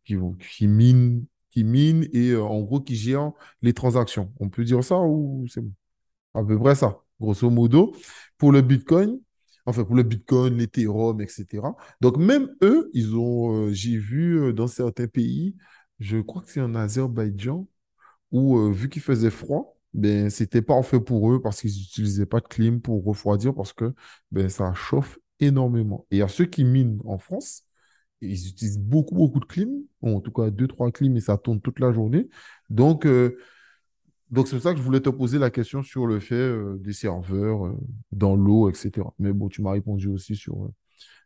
qui, qui minent, qui et euh, en gros qui gèrent les transactions. On peut dire ça ou c'est bon? à peu près ça, grosso modo, pour le Bitcoin, enfin pour le Bitcoin, l'Ethereum, etc. Donc même eux, ils ont, j'ai vu dans certains pays, je crois que c'est en Azerbaïdjan, où vu qu'il faisait froid, ben, c'était parfait pour eux parce qu'ils n'utilisaient pas de clim pour refroidir parce que ben, ça chauffe énormément. Et il y a ceux qui minent en France, ils utilisent beaucoup, beaucoup de clim, en tout cas deux, trois clims et ça tourne toute la journée. Donc, euh, donc c'est pour ça que je voulais te poser la question sur le fait euh, des serveurs euh, dans l'eau, etc. Mais bon, tu m'as répondu aussi sur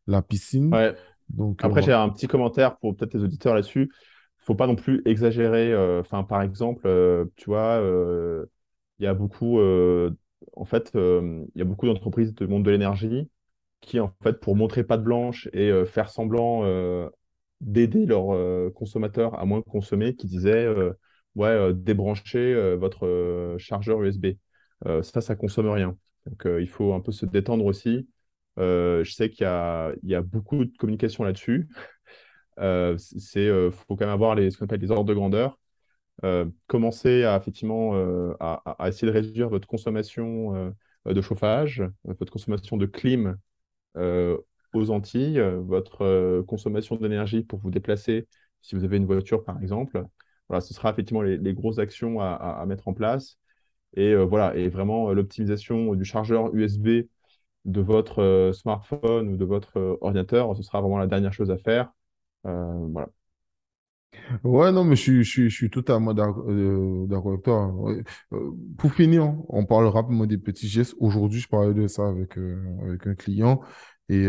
la piscine. ouais. Donc Après, j'ai un petit commentaire pour peut-être les auditeurs là-dessus. Faut pas non plus exagérer. euh, par exemple, euh, tu vois, euh, il y a beaucoup, euh, en fait, euh, il y a beaucoup d'entreprises du monde de l'énergie qui, en fait, pour montrer patte blanche et euh, faire semblant d'aider leurs consommateurs à moins consommer, qui disaient ouais, débranchez votre chargeur USB. Ça, ça consomme rien. Donc, il faut un peu se détendre aussi. Je sais qu'il y y a beaucoup de communication là-dessus. C'est, faut quand même avoir les, ce qu'on appelle les ordres de grandeur. Euh, commencer à effectivement euh, à, essayer de réduire votre consommation euh, de chauffage, votre consommation de clim aux Antilles, votre consommation d'énergie pour vous déplacer, si vous avez une voiture par exemple. Voilà, ce sera effectivement les, les grosses actions à, mettre en place. Et voilà, et vraiment l'optimisation du chargeur USB de votre smartphone ou de votre ordinateur, ce sera vraiment la dernière chose à faire. Voilà. Ouais, non, mais je suis, je totalement euh, d'accord avec toi. Ouais. Euh, pour finir, on parle rapidement des petits gestes. Aujourd'hui, je parlais de ça avec, euh, avec un client et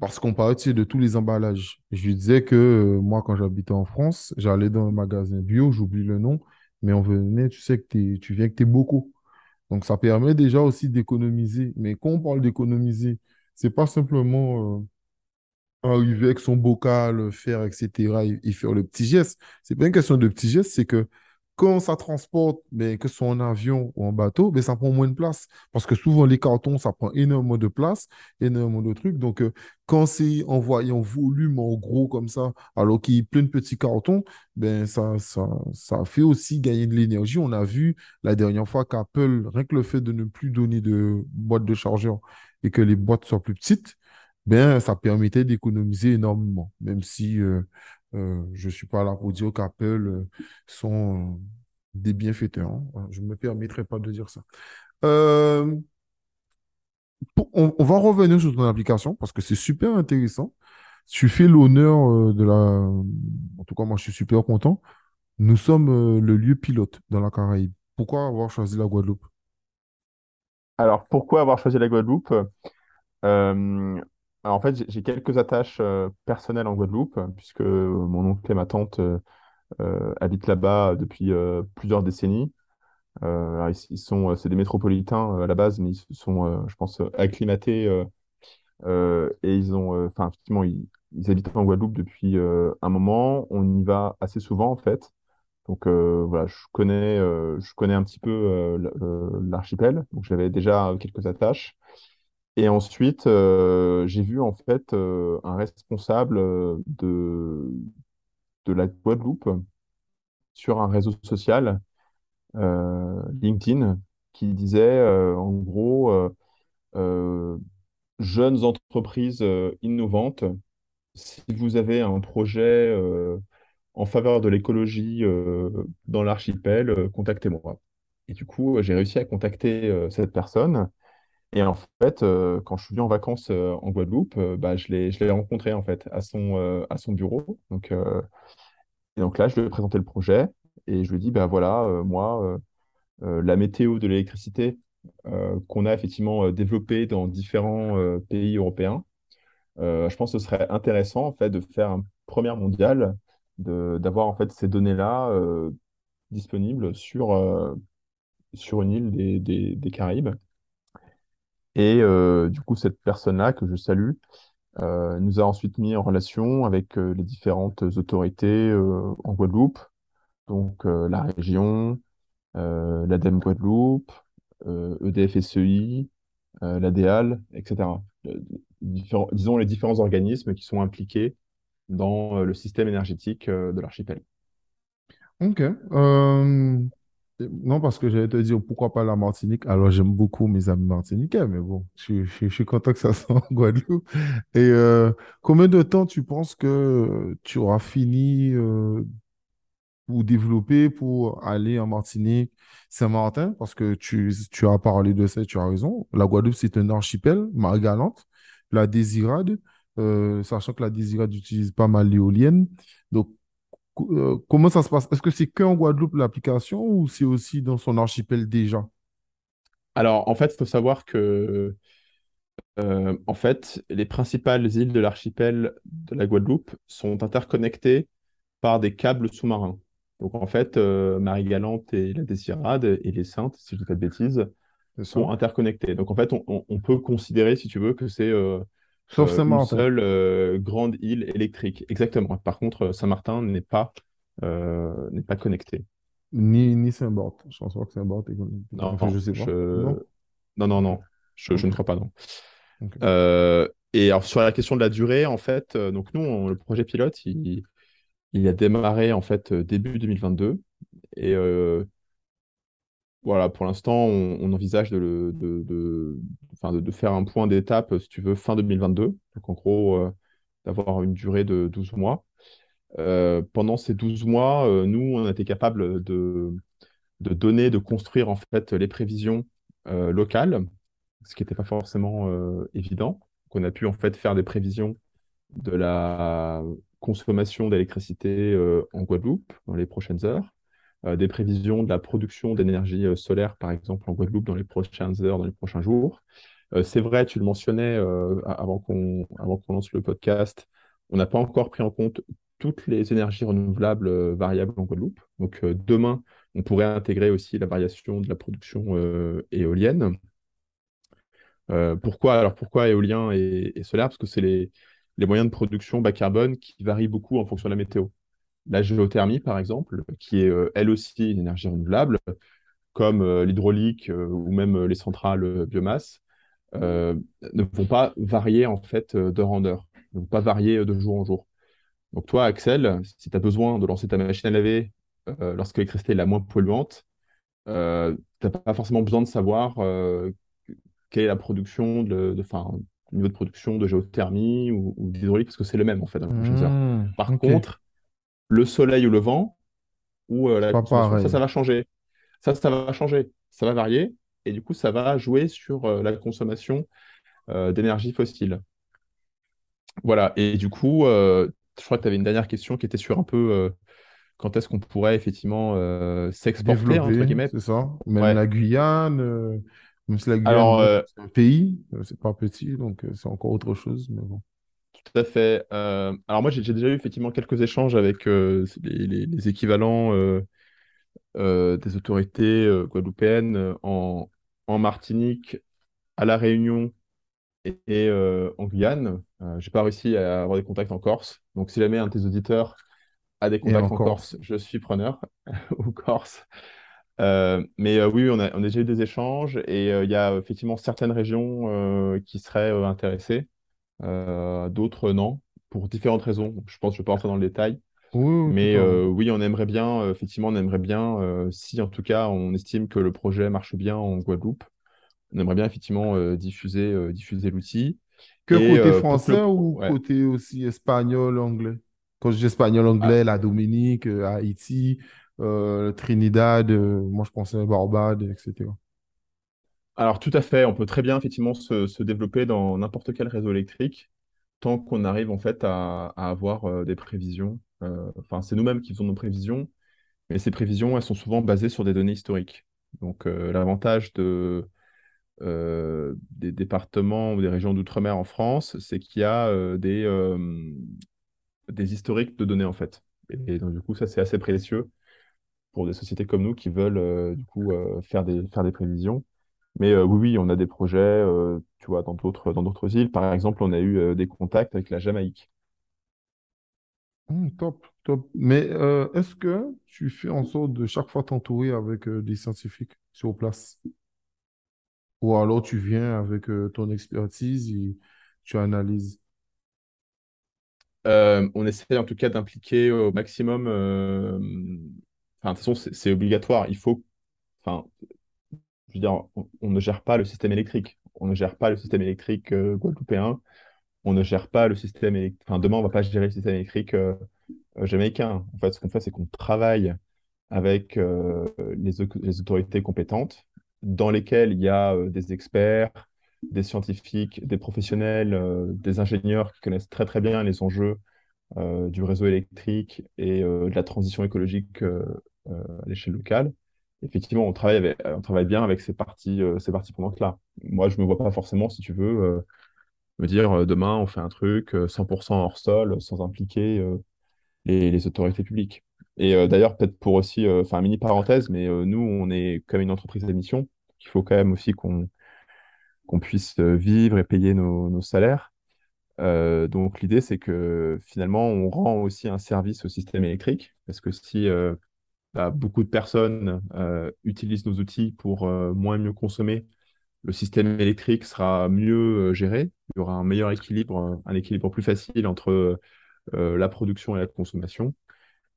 parce qu'on parlait de tous les emballages. Je lui disais que moi, quand j'habitais en France, j'allais dans un magasin bio, j'oublie le nom, mais on venait, tu sais que tu viens avec tes bocaux. Donc, ça permet déjà aussi d'économiser. Mais quand on parle d'économiser, c'est pas simplement... arriver avec son bocal, faire, etc., et, faire le petit geste. C'est pas une question de petit geste, c'est que quand ça transporte, ben, que ce soit en avion ou en bateau, ben, ça prend moins de place. Parce que souvent, les cartons, ça prend énormément de place, énormément de trucs. Donc, euh, quand c'est envoyé en volume, en gros, comme ça, alors qu'il y a plein de petits cartons, ben, ça, ça, ça fait aussi gagner de l'énergie. On a vu la dernière fois qu'Apple, rien que le fait de ne plus donner de boîte de chargeur et que les boîtes soient plus petites, ben, ça permettait d'économiser énormément, même si euh, euh, je ne suis pas là pour dire qu'Apple euh, sont des bienfaiteurs. hein. Je ne me permettrai pas de dire ça. On, va revenir sur ton application parce que c'est super intéressant. Tu fais l'honneur de la... En tout cas, moi, je suis super content. Nous sommes le lieu pilote dans la Caraïbe. Pourquoi avoir choisi la Guadeloupe? Alors, pourquoi avoir choisi la Guadeloupe? En fait, j'ai quelques attaches euh, personnelles en Guadeloupe, puisque mon oncle et ma tante euh, euh, habitent là-bas depuis euh, plusieurs décennies. Euh, ils, sont, euh, c'est des métropolitains euh, à la base, mais ils sont, euh, je pense, euh, acclimatés euh, euh, et ils ont, euh, enfin, ils, habitent en Guadeloupe depuis euh, un moment. On y va assez souvent, en fait. Donc euh, voilà, je connais, euh, je connais un petit peu euh, euh, l'archipel. Donc j'avais déjà quelques attaches. Et ensuite, euh, j'ai vu en fait euh, un responsable euh, de, de la Guadeloupe sur un réseau social, LinkedIn, qui disait en gros jeunes entreprises innovantes, si vous avez un projet en faveur de l'écologie dans l'archipel, contactez-moi. Et du coup, j'ai réussi à contacter cette personne. Et en fait, euh, quand je suis venu en vacances euh, en Guadeloupe, euh, bah, je l'ai, rencontré en fait à son, à son bureau. Donc, et donc là, je lui ai présenté le projet et je lui ai dit, bah voilà, moi, la météo de l'électricité qu'on a effectivement développée dans différents pays européens, je pense que ce serait intéressant en fait de faire un premier mondial, de, d'avoir en fait ces données-là disponibles sur, sur une île des, des, des Caraïbes. Et euh, du coup, cette personne-là que je salue, euh, nous a ensuite mis en relation avec euh, les différentes autorités en Guadeloupe, donc la région, l'ADEME Guadeloupe, EDF SEI, l'ADEAL, etc. Disons les différents organismes qui sont impliqués dans le système énergétique de l'archipel. Ok. Euh, non, parce que j'allais te dire pourquoi pas la Martinique? Alors, j'aime beaucoup mes amis martiniquais, mais bon, je, suis content que ça soit en Guadeloupe. Et euh, combien de temps tu penses que tu auras fini euh, pour développer, pour aller en Martinique, Saint-Martin? Parce que tu, as parlé de ça, tu as raison. La Guadeloupe, c'est un archipel, Marie-Galante, la Désirade, euh, sachant que la Désirade utilise pas mal l'éolienne. Donc, euh, comment ça se passe? Est-ce que c'est qu'en Guadeloupe l'application ou c'est aussi dans son archipel déjà? Alors, en fait, il faut savoir que euh, en fait, les principales îles de l'archipel de la Guadeloupe sont interconnectées par des câbles sous-marins. Donc, en fait, euh, Marie-Galante et la Désirade et les Saintes, si je ne dis pas de bêtises, sont ça. interconnectés. Donc en fait, on, on- on peut considérer, si tu veux, que c'est euh, Sauf euh, Saint-Martin. seule euh, grande île électrique. Exactement. Par contre, euh, Saint-Martin n'est pas, n'est pas connecté. Ni, ni Saint-Barth. Je pense pas que Saint-Barth est connecté. Non, Enfin, je sais pas. je... Non? non, non, Ok. non. Je, je ne crois pas, non. Euh, et alors sur la question de la durée, en fait, euh, donc nous, on- le projet pilote, il, il a démarré en fait début 2022. Et euh, voilà, pour l'instant, on, envisage de, le- de, faire un point d'étape, si tu veux, fin 2022. Donc en gros, euh, d'avoir une durée de 12 mois. Euh, pendant ces 12 mois, euh, nous, on a été capable de, donner, de construire en fait les prévisions locales, ce qui n'était pas forcément évident. Donc, on a pu en fait faire des prévisions de la consommation d'électricité en Guadeloupe dans les prochaines heures, des prévisions de la production d'énergie euh, solaire, par exemple, en Guadeloupe dans les prochaines heures, dans les prochains jours. Euh, c'est vrai, tu le mentionnais euh, avant qu'on lance le podcast, on n'a pas encore pris en compte toutes les énergies renouvelables euh, variables en Guadeloupe. Donc euh, demain, on pourrait intégrer aussi la variation de la production euh, éolienne. Euh, pourquoi? Alors pourquoi éolien et, et solaire? Parce que c'est les, les moyens de production bas carbone qui varient beaucoup en fonction de la météo. La géothermie, par exemple, qui est euh, elle aussi une énergie renouvelable, comme euh, l'hydraulique euh, ou même les centrales biomasse, euh, ne vont pas varier en fait d'heure en heure, ne vont pas varier de jour en jour. Donc toi, Axel, si tu as besoin de lancer ta machine à laver euh, lorsque l'électricité est la moins polluante, euh, tu n'as pas forcément besoin de savoir quelle est la production de, le niveau de production de géothermie ou, ou d'hydraulique, parce que c'est le même en fait dans. Hmm, Par contre, le soleil ou le vent ou euh, la consommation, ça, ça va changer. Ça, ça va changer. Ça va varier. Et du coup, ça va jouer sur euh, la consommation euh, d'énergie fossile. Voilà. Et du coup, je crois que tu avais une dernière question qui était sur un peu quand est-ce qu'on pourrait effectivement s'exporter, entre guillemets. c'est ça. Même Ouais. la Guyane, même si la Guyane, c'est un pays, c'est pas petit, donc c'est encore autre chose, mais bon. Tout à fait. Euh, alors moi, j'ai déjà eu effectivement quelques échanges avec euh, les, les- les équivalents euh, des autorités guadeloupéennes en, en Martinique, à La Réunion et, et, en Guyane. J'ai pas réussi à avoir des contacts en Corse. Donc, si jamais un de tes auditeurs a des contacts en en Corse. Corse, je suis preneur ou Corse. Mais oui, on a, on a déjà eu des échanges et il y a effectivement certaines régions qui seraient intéressées, d'autres non, pour différentes raisons. Je pense que je ne vais pas rentrer dans le détail. Oui, Mais euh, oui, on aimerait bien, euh, effectivement, on aimerait bien, euh, si en tout cas on estime que le projet marche bien en Guadeloupe, on aimerait bien effectivement euh, diffuser, euh, diffuser l'outil. Que Et côté euh, le... français ou Ouais. côté aussi espagnol, anglais? Quand je dis espagnol, Ah, anglais, la Dominique, euh, Haïti, euh, Trinidad, euh, moi je pensais Barbade, etc. Alors tout à fait, on peut très bien effectivement se, développer dans n'importe quel réseau électrique tant qu'on arrive en fait à, avoir euh, des prévisions. Euh, Enfin, c'est nous-mêmes qui faisons nos prévisions, mais ces prévisions, elles sont souvent basées sur des données historiques. Donc euh, l'avantage de, des départements ou des régions d'outre-mer en France, c'est qu'il y a des, historiques de données en fait. Et donc du coup, ça c'est assez précieux pour des sociétés comme nous qui veulent du coup faire des prévisions. Mais euh, oui, oui, on a des projets, euh, tu vois, dans d'autres dans d'autres îles. Par exemple, on a eu euh, des contacts avec la Jamaïque. Hum, top, top. Mais euh, est-ce que tu fais en sorte de chaque fois t'entourer avec euh, des scientifiques sur place? Ou alors tu viens avec euh, ton expertise et tu analyses? Euh, on essaie en tout cas d'impliquer au maximum. euh, Enfin, de toute façon, c'est c'est obligatoire. Il faut. Enfin, je veux dire, on, ne gère pas le système électrique. On ne gère pas le système électrique euh, guadeloupéen. On ne gère pas le système électrique. Enfin, demain, on ne va pas gérer le système électrique euh, euh, jamaïcain. En fait, ce qu'on fait, c'est qu'on travaille avec les, les autorités compétentes, dans lesquelles il y a des experts, des scientifiques, des professionnels, des ingénieurs qui connaissent très très bien les enjeux du réseau électrique et de la transition écologique à l'échelle locale. Effectivement, on travaille on travaille bien avec ces parties, euh, ces parties prenantes-là. Moi, je me vois pas forcément, si tu veux, euh, me dire euh, demain on fait un truc euh, 100% hors sol sans impliquer les, autorités publiques. Et d'ailleurs, peut-être pour aussi, enfin, mini parenthèse, mais nous, on est comme une entreprise à mission. qu'il faut quand même aussi qu'on qu'on puisse vivre et payer nos, nos salaires. Donc l'idée, c'est que finalement, on rend aussi un service au système électrique, parce que si bah, beaucoup de personnes euh, utilisent nos outils pour euh, moins mieux consommer, le système électrique sera mieux euh, géré, il y aura un meilleur équilibre, un équilibre plus facile entre la production et la consommation.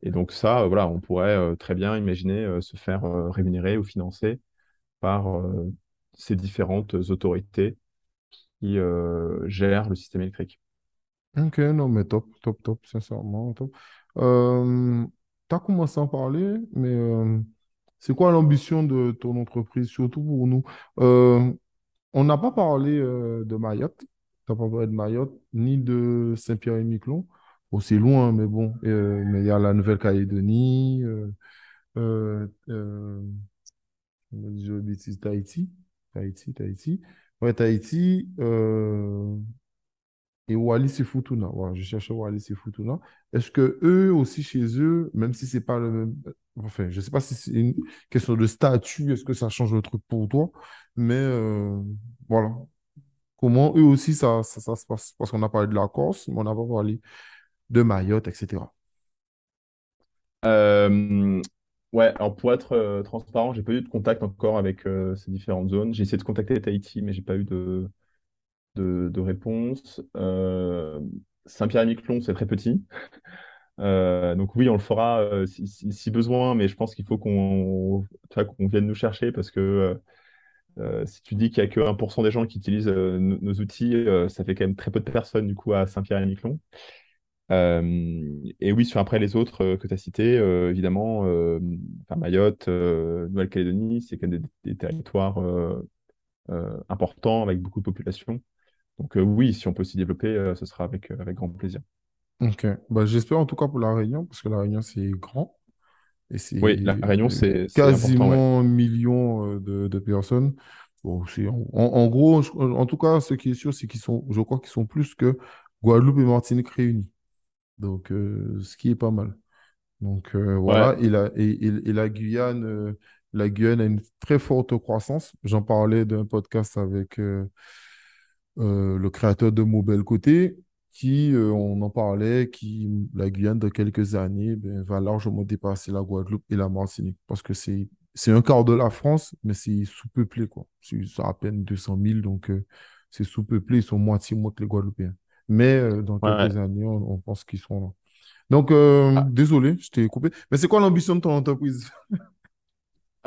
Et donc ça, voilà, on pourrait très bien imaginer se faire rémunérer ou financer par ces différentes autorités qui gèrent le système électrique. Ok, non, mais top, top, top, sincèrement, top. Tu as commencé à en parler, mais euh, c'est quoi l'ambition de ton entreprise, surtout pour nous? Euh, on n'a pas parlé euh, de Mayotte, tu pas parlé de Mayotte, ni de Saint-Pierre-et-Miquelon. Bon, c'est loin, mais bon, mais il y a la Nouvelle-Calédonie, Tahiti, Tahiti, Tahiti. Ouais, Tahiti, et Wallis et Futuna. Voilà, je cherchais Wallis et Futuna. Est-ce que eux aussi chez eux, même si c'est pas le même, enfin, je sais pas si c'est une question de statut, est-ce que ça change le truc pour toi, mais euh, voilà. Comment eux aussi ça, ça, se passe? Parce qu'on a parlé de la Corse, mais on n'a pas parlé de Mayotte, etc. Euh, ouais, alors pour être euh, transparent, j'ai pas eu de contact encore avec euh, ces différentes zones. J'ai essayé de contacter Tahiti, mais j'ai pas eu de, de, de réponse. Euh, Saint-Pierre-et-Miquelon, c'est très petit. Euh, donc oui, on le fera euh, si, besoin, mais je pense qu'il faut qu'on vienne nous chercher parce que si tu dis qu'il y a que 1% des gens qui utilisent nos, outils, ça fait quand même très peu de personnes du coup à Saint-Pierre-et-Miquelon. Et oui, sur après les autres que tu as cités, évidemment, Mayotte, Nouvelle-Calédonie, c'est quand même des, territoires importants avec beaucoup de population. Donc euh, oui, si on peut s'y développer, euh, ce sera avec, euh, avec grand plaisir. Ok. Bah, j'espère en tout cas pour la Réunion, parce que la Réunion c'est grand et c'est Oui, la Réunion, c'est, ouais. quasiment un million de, de personnes. Bon, en, gros, en tout cas, ce qui est sûr, c'est qu'ils sont, je crois qu'ils sont plus que Guadeloupe et Martinique réunis. Donc, euh, ce qui est pas mal. Donc, euh, Ouais, voilà. Et la, et, et- et la Guyane, euh, la Guyane a une très forte croissance. J'en parlais d'un podcast avec euh, le créateur de Mobile Côté, qui, euh, on en parlait, qui, la Guyane, dans quelques années, ben, va largement dépasser la Guadeloupe et la Martinique. Parce que c'est, c'est un quart de la France, mais c'est sous-peuplé, quoi. C'est c'est à peine deux cent mille donc euh, c'est sous-peuplé. Ils sont moitié moins que les Guadeloupéens. Mais dans ouais. quelques années, on, on pense qu'ils sont là. Donc, Ah, désolé, je t'ai coupé. Mais c'est quoi l'ambition de ton entreprise?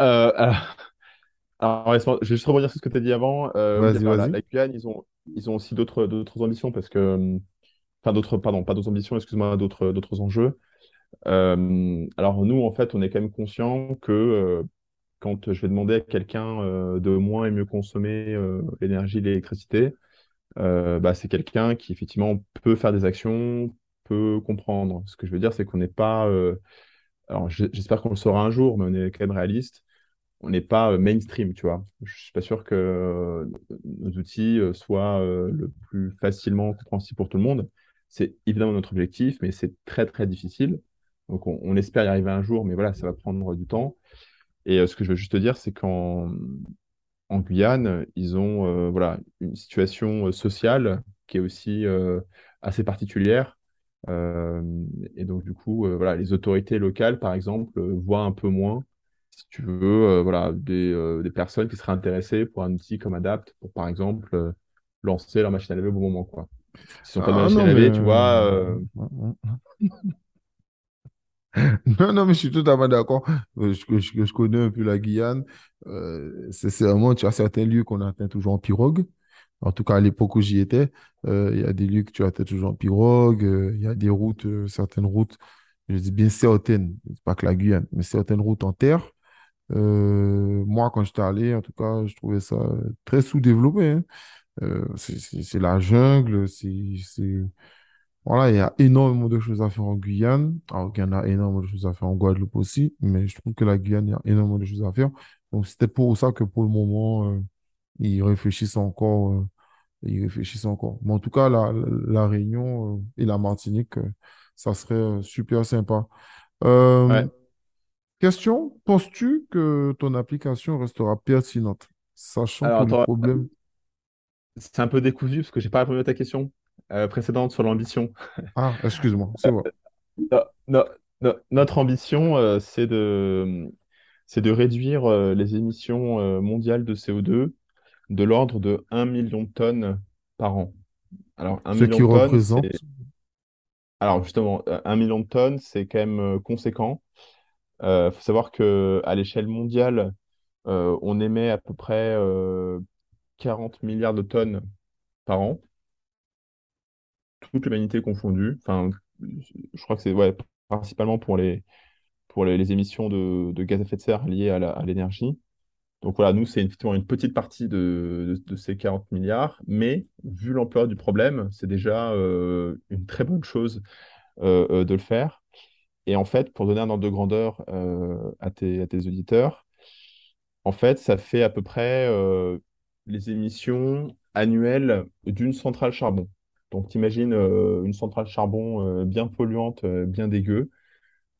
alors, je vais juste rebondir sur ce que tu as dit avant. Euh, Vas-y, la, vas-y. la Guyane, ils ont, ils ont aussi d'autres d'autres ambitions parce que, enfin d'autres, pardon, pas d'autres ambitions, excuse-moi, d'autres d'autres enjeux. Euh, alors nous, en fait, on est quand même conscient que euh, quand je vais demander à quelqu'un euh, de moins et mieux consommer l'énergie, l'électricité, bah, c'est quelqu'un qui effectivement peut faire des actions, peut comprendre. Ce que je veux dire, c'est qu'on n'est pas, alors j'espère qu'on le saura un jour, mais on est quand même réaliste. On n'est pas euh, mainstream, tu vois. Je suis pas sûr que euh, nos outils euh, soient le plus facilement compréhensibles pour tout le monde. C'est évidemment notre objectif, mais c'est très très difficile. Donc on, espère y arriver un jour, mais voilà, ça va prendre du temps. Et ce que je veux juste te dire, c'est qu'en en Guyane, ils ont voilà, une situation sociale qui est aussi assez particulière. Et donc, du coup, voilà, les autorités locales, par exemple, voient un peu moins, si tu veux, euh, voilà, des, euh, des personnes qui seraient intéressées pour un outil comme Adapt, pour, par exemple, euh, lancer leur machine à laver au bon moment, quoi. S'ils pas de Ah machine à non, mais... laver, tu vois, Non, non, mais je suis à fait d'accord. Je, je, je connais un peu la Guyane. Euh, sincèrement, tu as certains lieux qu'on atteint toujours en pirogue. En tout cas, à l'époque où j'y étais, il y a des lieux que tu atteins toujours en pirogue. il y a des routes, certaines routes, je dis bien certaines, c'est pas que la Guyane, mais certaines routes en terre. Euh, moi, quand j'étais allé, en tout cas, je trouvais ça très sous-développé. hein. Euh, c'est la jungle, c'est voilà, il y a énormément de choses à faire en Guyane. Alors qu'il y en a énormément de choses à faire en Guadeloupe aussi, mais je trouve que la Guyane, il y a énormément de choses à faire. Donc, c'était pour ça que pour le moment, euh, ils réfléchissent encore. ils réfléchissent encore. Mais en tout cas, la, la, Réunion, et la Martinique, ça serait super sympa. Ouais. Question, penses-tu que ton application restera pertinente? sachant que Alors, le attends, problème... c'est un peu décousu parce que j'ai pas répondu à ta question euh, précédente sur l'ambition. Ah, excuse-moi, c'est no- no- notre ambition, euh, c'est de, c'est de réduire euh, les émissions euh, mondiales de CO2 de l'ordre de un million de tonnes par an. Alors, un Ce million qui de tonnes, représente... Alors, justement, euh, 1 million de tonnes, c'est quand même euh, conséquent. Il faut savoir que à l'échelle mondiale, euh, on émet à peu près euh, 40 milliards de tonnes par an, toute l'humanité confondue. Enfin, je crois que c'est ouais, principalement pour les, pour les, émissions de, gaz à effet de serre liées à l'énergie. Donc voilà, nous, c'est effectivement une petite partie de, ces 40 milliards, mais vu l'ampleur du problème, c'est déjà euh, une très bonne chose euh, euh, de le faire. Et en fait, pour donner un ordre de grandeur euh, à tes, auditeurs, en fait, ça fait à peu près euh, les émissions annuelles d'une centrale charbon. Donc, t'imagines euh, une centrale charbon euh, bien polluante, bien dégueu.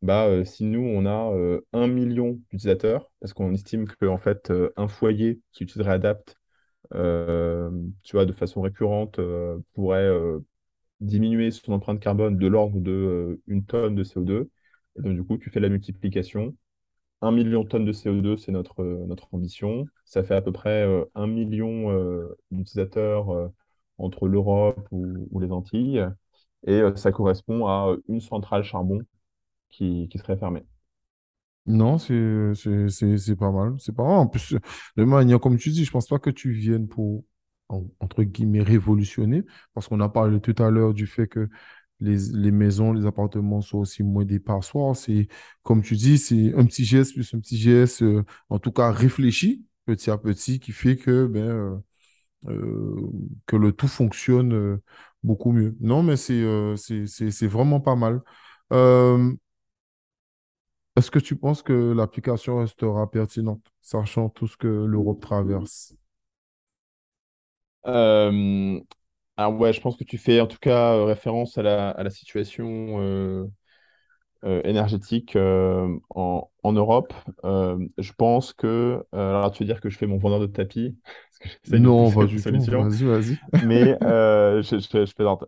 Bah, si nous, on a un million d'utilisateurs, parce qu'on estime que en fait, un foyer qui utiliserait Adapt, tu vois, de façon récurrente, pourrait diminuer son empreinte carbone de l'ordre de euh, une tonne de CO2. Et donc, du coup, tu fais la multiplication. Un million de tonnes de CO2, c'est notre, euh, notre ambition. Ça fait à peu près euh, un million euh, d'utilisateurs entre l'Europe ou, les Antilles. Et ça correspond à une centrale charbon qui, qui serait fermée. Non, c'est pas mal. C'est pas mal. En plus, de manière, comme tu dis, je pense pas que tu viennes pour, entre guillemets, révolutionner, parce qu'on a parlé tout à l'heure du fait que les, maisons, les appartements sont aussi moins des passoires. C'est, comme tu dis, c'est un petit geste plus un petit geste, euh, en tout cas réfléchi, petit à petit, qui fait que, ben, euh, euh, le tout fonctionne beaucoup mieux. Non, mais c'est vraiment pas mal. Est-ce que tu penses que l'application restera pertinente, sachant tout ce que l'Europe traverse? Euh, alors ouais, je pense que tu fais en tout cas euh, référence à la, à la situation euh, euh, énergétique en, en Europe. Je pense que, alors tu veux dire que je fais mon vendeur de tapis, parce que Non, pas tout. Vas-y, vas-y. mais je, je, je plaisante.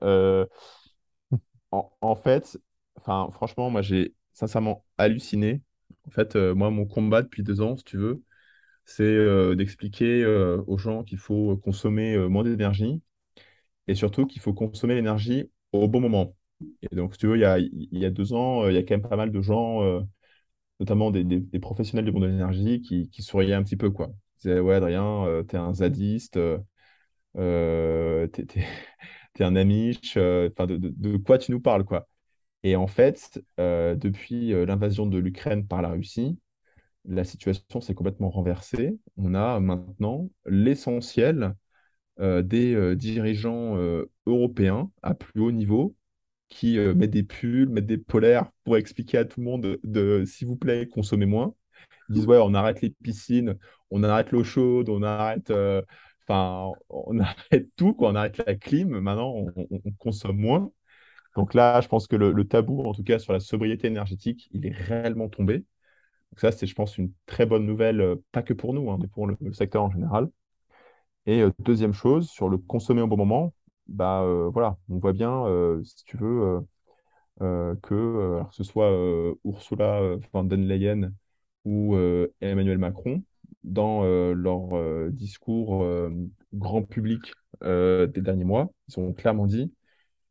En, en fait, enfin, franchement, moi j'ai sincèrement halluciné. En fait, moi, mon combat depuis deux ans, si tu veux, c'est euh, d'expliquer euh, aux gens qu'il faut consommer euh, moins d'énergie et surtout qu'il faut consommer l'énergie au bon moment. Et donc, si tu veux, il y a, il y a deux ans, il y a quand même pas mal de gens, notamment des, professionnels du monde de l'énergie, qui, souriaient un petit peu, quoi. Ils disaient, ouais, Adrien, t'es un zadiste, t'es, un amiche, enfin, de, quoi tu nous parles, quoi? Et en fait, depuis l'invasion de l'Ukraine par la Russie, la situation s'est complètement renversée. On a maintenant l'essentiel euh, des euh, dirigeants euh, européens à plus haut niveau qui mettent des pulls, mettent des polaires pour expliquer à tout le monde de, s'il vous plaît, consommez moins. Ils disent, ouais, on arrête les piscines, on arrête l'eau chaude, on arrête, enfin, on arrête tout, quoi, on arrête la clim, maintenant, on, on- on consomme moins. Donc là, je pense que le tabou, en tout cas, sur la sobriété énergétique, il est réellement tombé. Donc ça, c'est, je pense, une très bonne nouvelle, euh, pas que pour nous, hein, mais pour le secteur en général. Et euh, deuxième chose, sur le consommer au bon moment, bah euh, voilà, on voit bien, si tu veux, que, ce soit Ursula von der Leyen ou Emmanuel Macron, dans leur discours grand public des derniers mois, ils ont clairement dit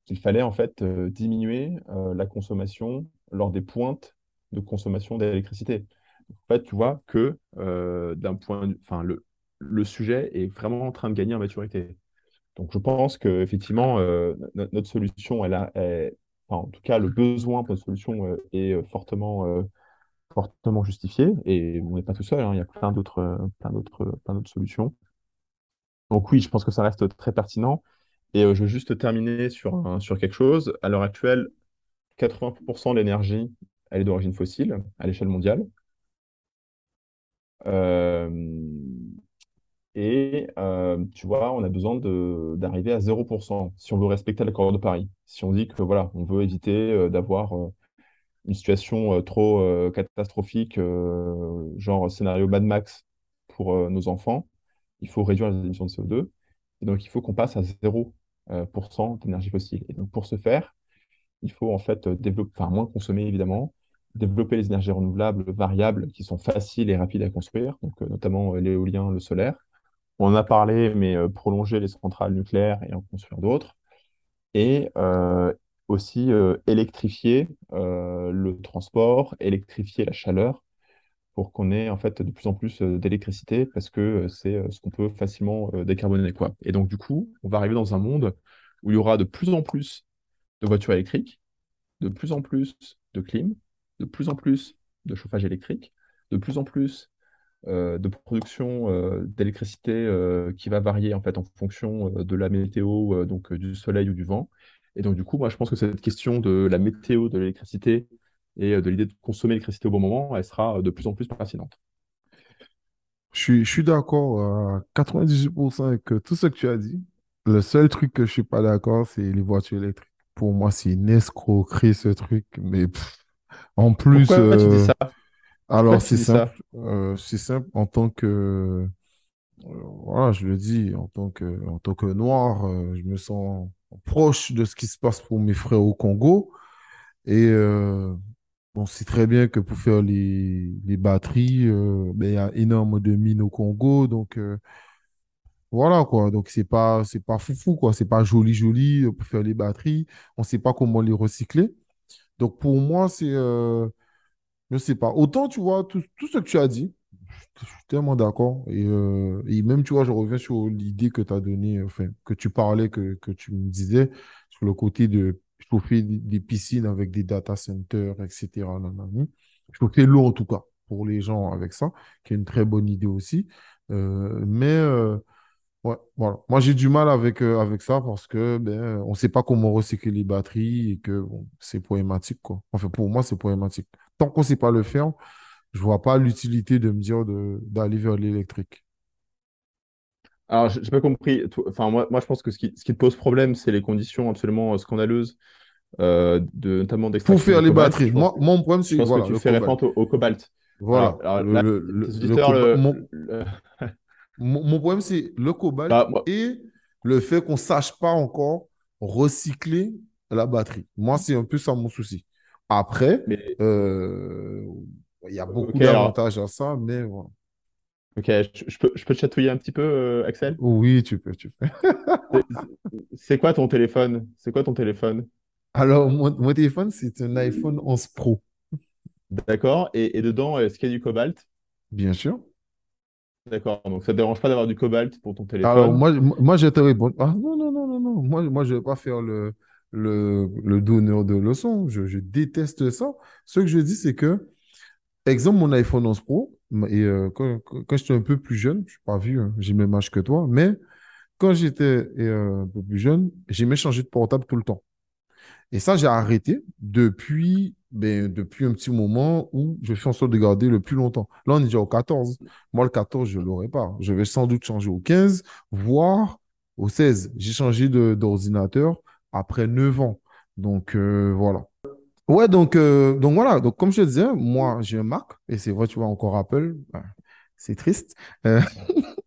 qu'il fallait en fait diminuer la consommation lors des pointes de consommation d'électricité. En fait, tu vois que euh, d'un point enfin, le, le sujet est vraiment en train de gagner en maturité. Donc, je pense qu'effectivement, notre solution, elle a, en tout cas, le besoin pour notre solution euh, est euh, fortement, euh, fortement justifié. Et on n'est pas tout seul, hein, il y a plein d'autres, euh, plein d'autres, plein d'autres solutions. Donc, oui, je pense que ça reste très pertinent. Et euh, je veux juste terminer sur, sur quelque chose. À l'heure actuelle, 80% de l'énergie, elle est d'origine fossile à l'échelle mondiale. Euh, Et euh, tu vois, on a besoin d'arriver à 0% si on veut respecter l'accord de Paris. Si on dit que voilà, on veut éviter euh, d'avoir une situation trop catastrophique, genre scénario Mad Max pour nos enfants, il faut réduire les émissions de CO2. Et donc, il faut qu'on passe à 0% d'énergie fossile. Et donc, pour ce faire, il faut en fait développer, enfin, moins consommer évidemment, développer les énergies renouvelables variables qui sont faciles et rapides à construire, donc notamment l'éolien, le solaire. On en a parlé, mais prolonger les centrales nucléaires et en construire d'autres. Et aussi électrifier le transport, électrifier la chaleur pour qu'on ait en fait de plus en plus d'électricité parce que c'est ce qu'on peut facilement décarboner quoi. Et donc du coup, on va arriver dans un monde où il y aura de plus en plus de voitures électriques, de plus en plus de clim, de plus en plus de chauffage électrique, de plus en plus de production d'électricité qui va varier en fait en fonction de la météo, donc du soleil ou du vent. Et donc du coup, moi je pense que cette question de la météo de l'électricité et de l'idée de consommer l'électricité au bon moment, elle sera de plus en plus pertinente. Je suis, je suis d'accord à 98% avec tout ce que tu as dit. Le seul truc que je suis pas d'accord, c'est les voitures électriques. Pour moi, c'est une escroquerie ce truc. Mais en plus, Pourquoi tu dis euh, ça? Alors c'est simple. Euh, c'est simple en tant que, euh, voilà, je le dis, en tant que, en tant que noir, euh, je me sens proche de ce qui se passe pour mes frères au Congo. Et on sait très bien que pour faire les, les batteries, ben, il y a énormément de mines au Congo. Donc, voilà, quoi. Donc, c'est pas, c'est pas foufou, quoi. C'est pas joli, joli pour faire les batteries. On sait pas comment les recycler. Donc, pour moi, c'est, euh, je sais pas. Autant, tu vois, tout, tout ce que tu as dit, je suis tellement d'accord. Et, euh, et même, tu vois, je reviens sur l'idée que tu as donnée, enfin, que tu parlais, que, que tu me disais, sur le côté de chauffer des, piscines avec des data centers, etc. nanani. Chauffer l'eau, en tout cas, pour les gens avec ça, qui est une très bonne idée aussi. Euh, mais, ouais, voilà. Moi, j'ai du mal avec, euh, avec ça parce que, ben, on ne sait pas comment recycler les batteries et que, bon, c'est problématique, quoi. Enfin, pour moi, c'est problématique. Tant qu'on ne sait pas le faire, je vois pas l'utilité de me dire de, d'aller vers l'électrique. Alors, j'ai pas compris. Enfin, moi, moi, je pense que ce qui, ce qui te pose problème, c'est les conditions absolument euh, scandaleuses, euh, de, notamment Pour d'extraction faire du les cobalt. batteries, moi, que, mon problème, je c'est pense que voilà, tu le fais cobalt. référence au, au cobalt. Voilà, alors le, là, le, tes le, le auditeurs, coba- le, mon, problème, c'est le cobalt bah, et le fait qu'on ne sache pas encore recycler la batterie. Moi, c'est un peu ça mon souci. Après, mais, euh, il y a beaucoup alors, d'avantages à ça, mais voilà. ok, je, je peux, je peux te chatouiller un petit peu, euh, Axel? Oui, tu peux, tu peux. C'est c'est quoi ton téléphone? C'est quoi ton téléphone? Alors, mon, mon téléphone, c'est un iPhone 11 Pro, D'accord? Et, et dedans, est-ce qu'il y a du cobalt? bien sûr. D'accord. Donc, ça te dérange pas d'avoir du cobalt pour ton Alors, téléphone? moi, moi, je te réponds. Ah, non, non, non, non, non. Moi, moi je ne vais pas faire le, le, le donneur de leçons. Je, je déteste ça. Ce que je dis, c'est que, exemple, mon iPhone 11 Pro, et euh, quand j'étais un peu plus jeune, je ne suis pas vieux, hein, j'ai le même âge que toi, mais quand j'étais euh, un peu plus jeune, j'aimais changer de portable tout le temps. Et ça, j'ai arrêté depuis, ben, depuis un petit moment où je fais en sorte de garder le plus longtemps. Là, on est déjà au 14. Moi, le 14, je ne l'aurai pas. Je vais sans doute changer au 15, voire au 16. J'ai changé d'ordinateur après 9 ans. Donc, euh, voilà. Ouais, donc, euh, donc voilà. Donc, comme je te disais, moi, j'ai un Mac. Et c'est vrai, tu vois, encore Apple. ben, c'est triste. Euh,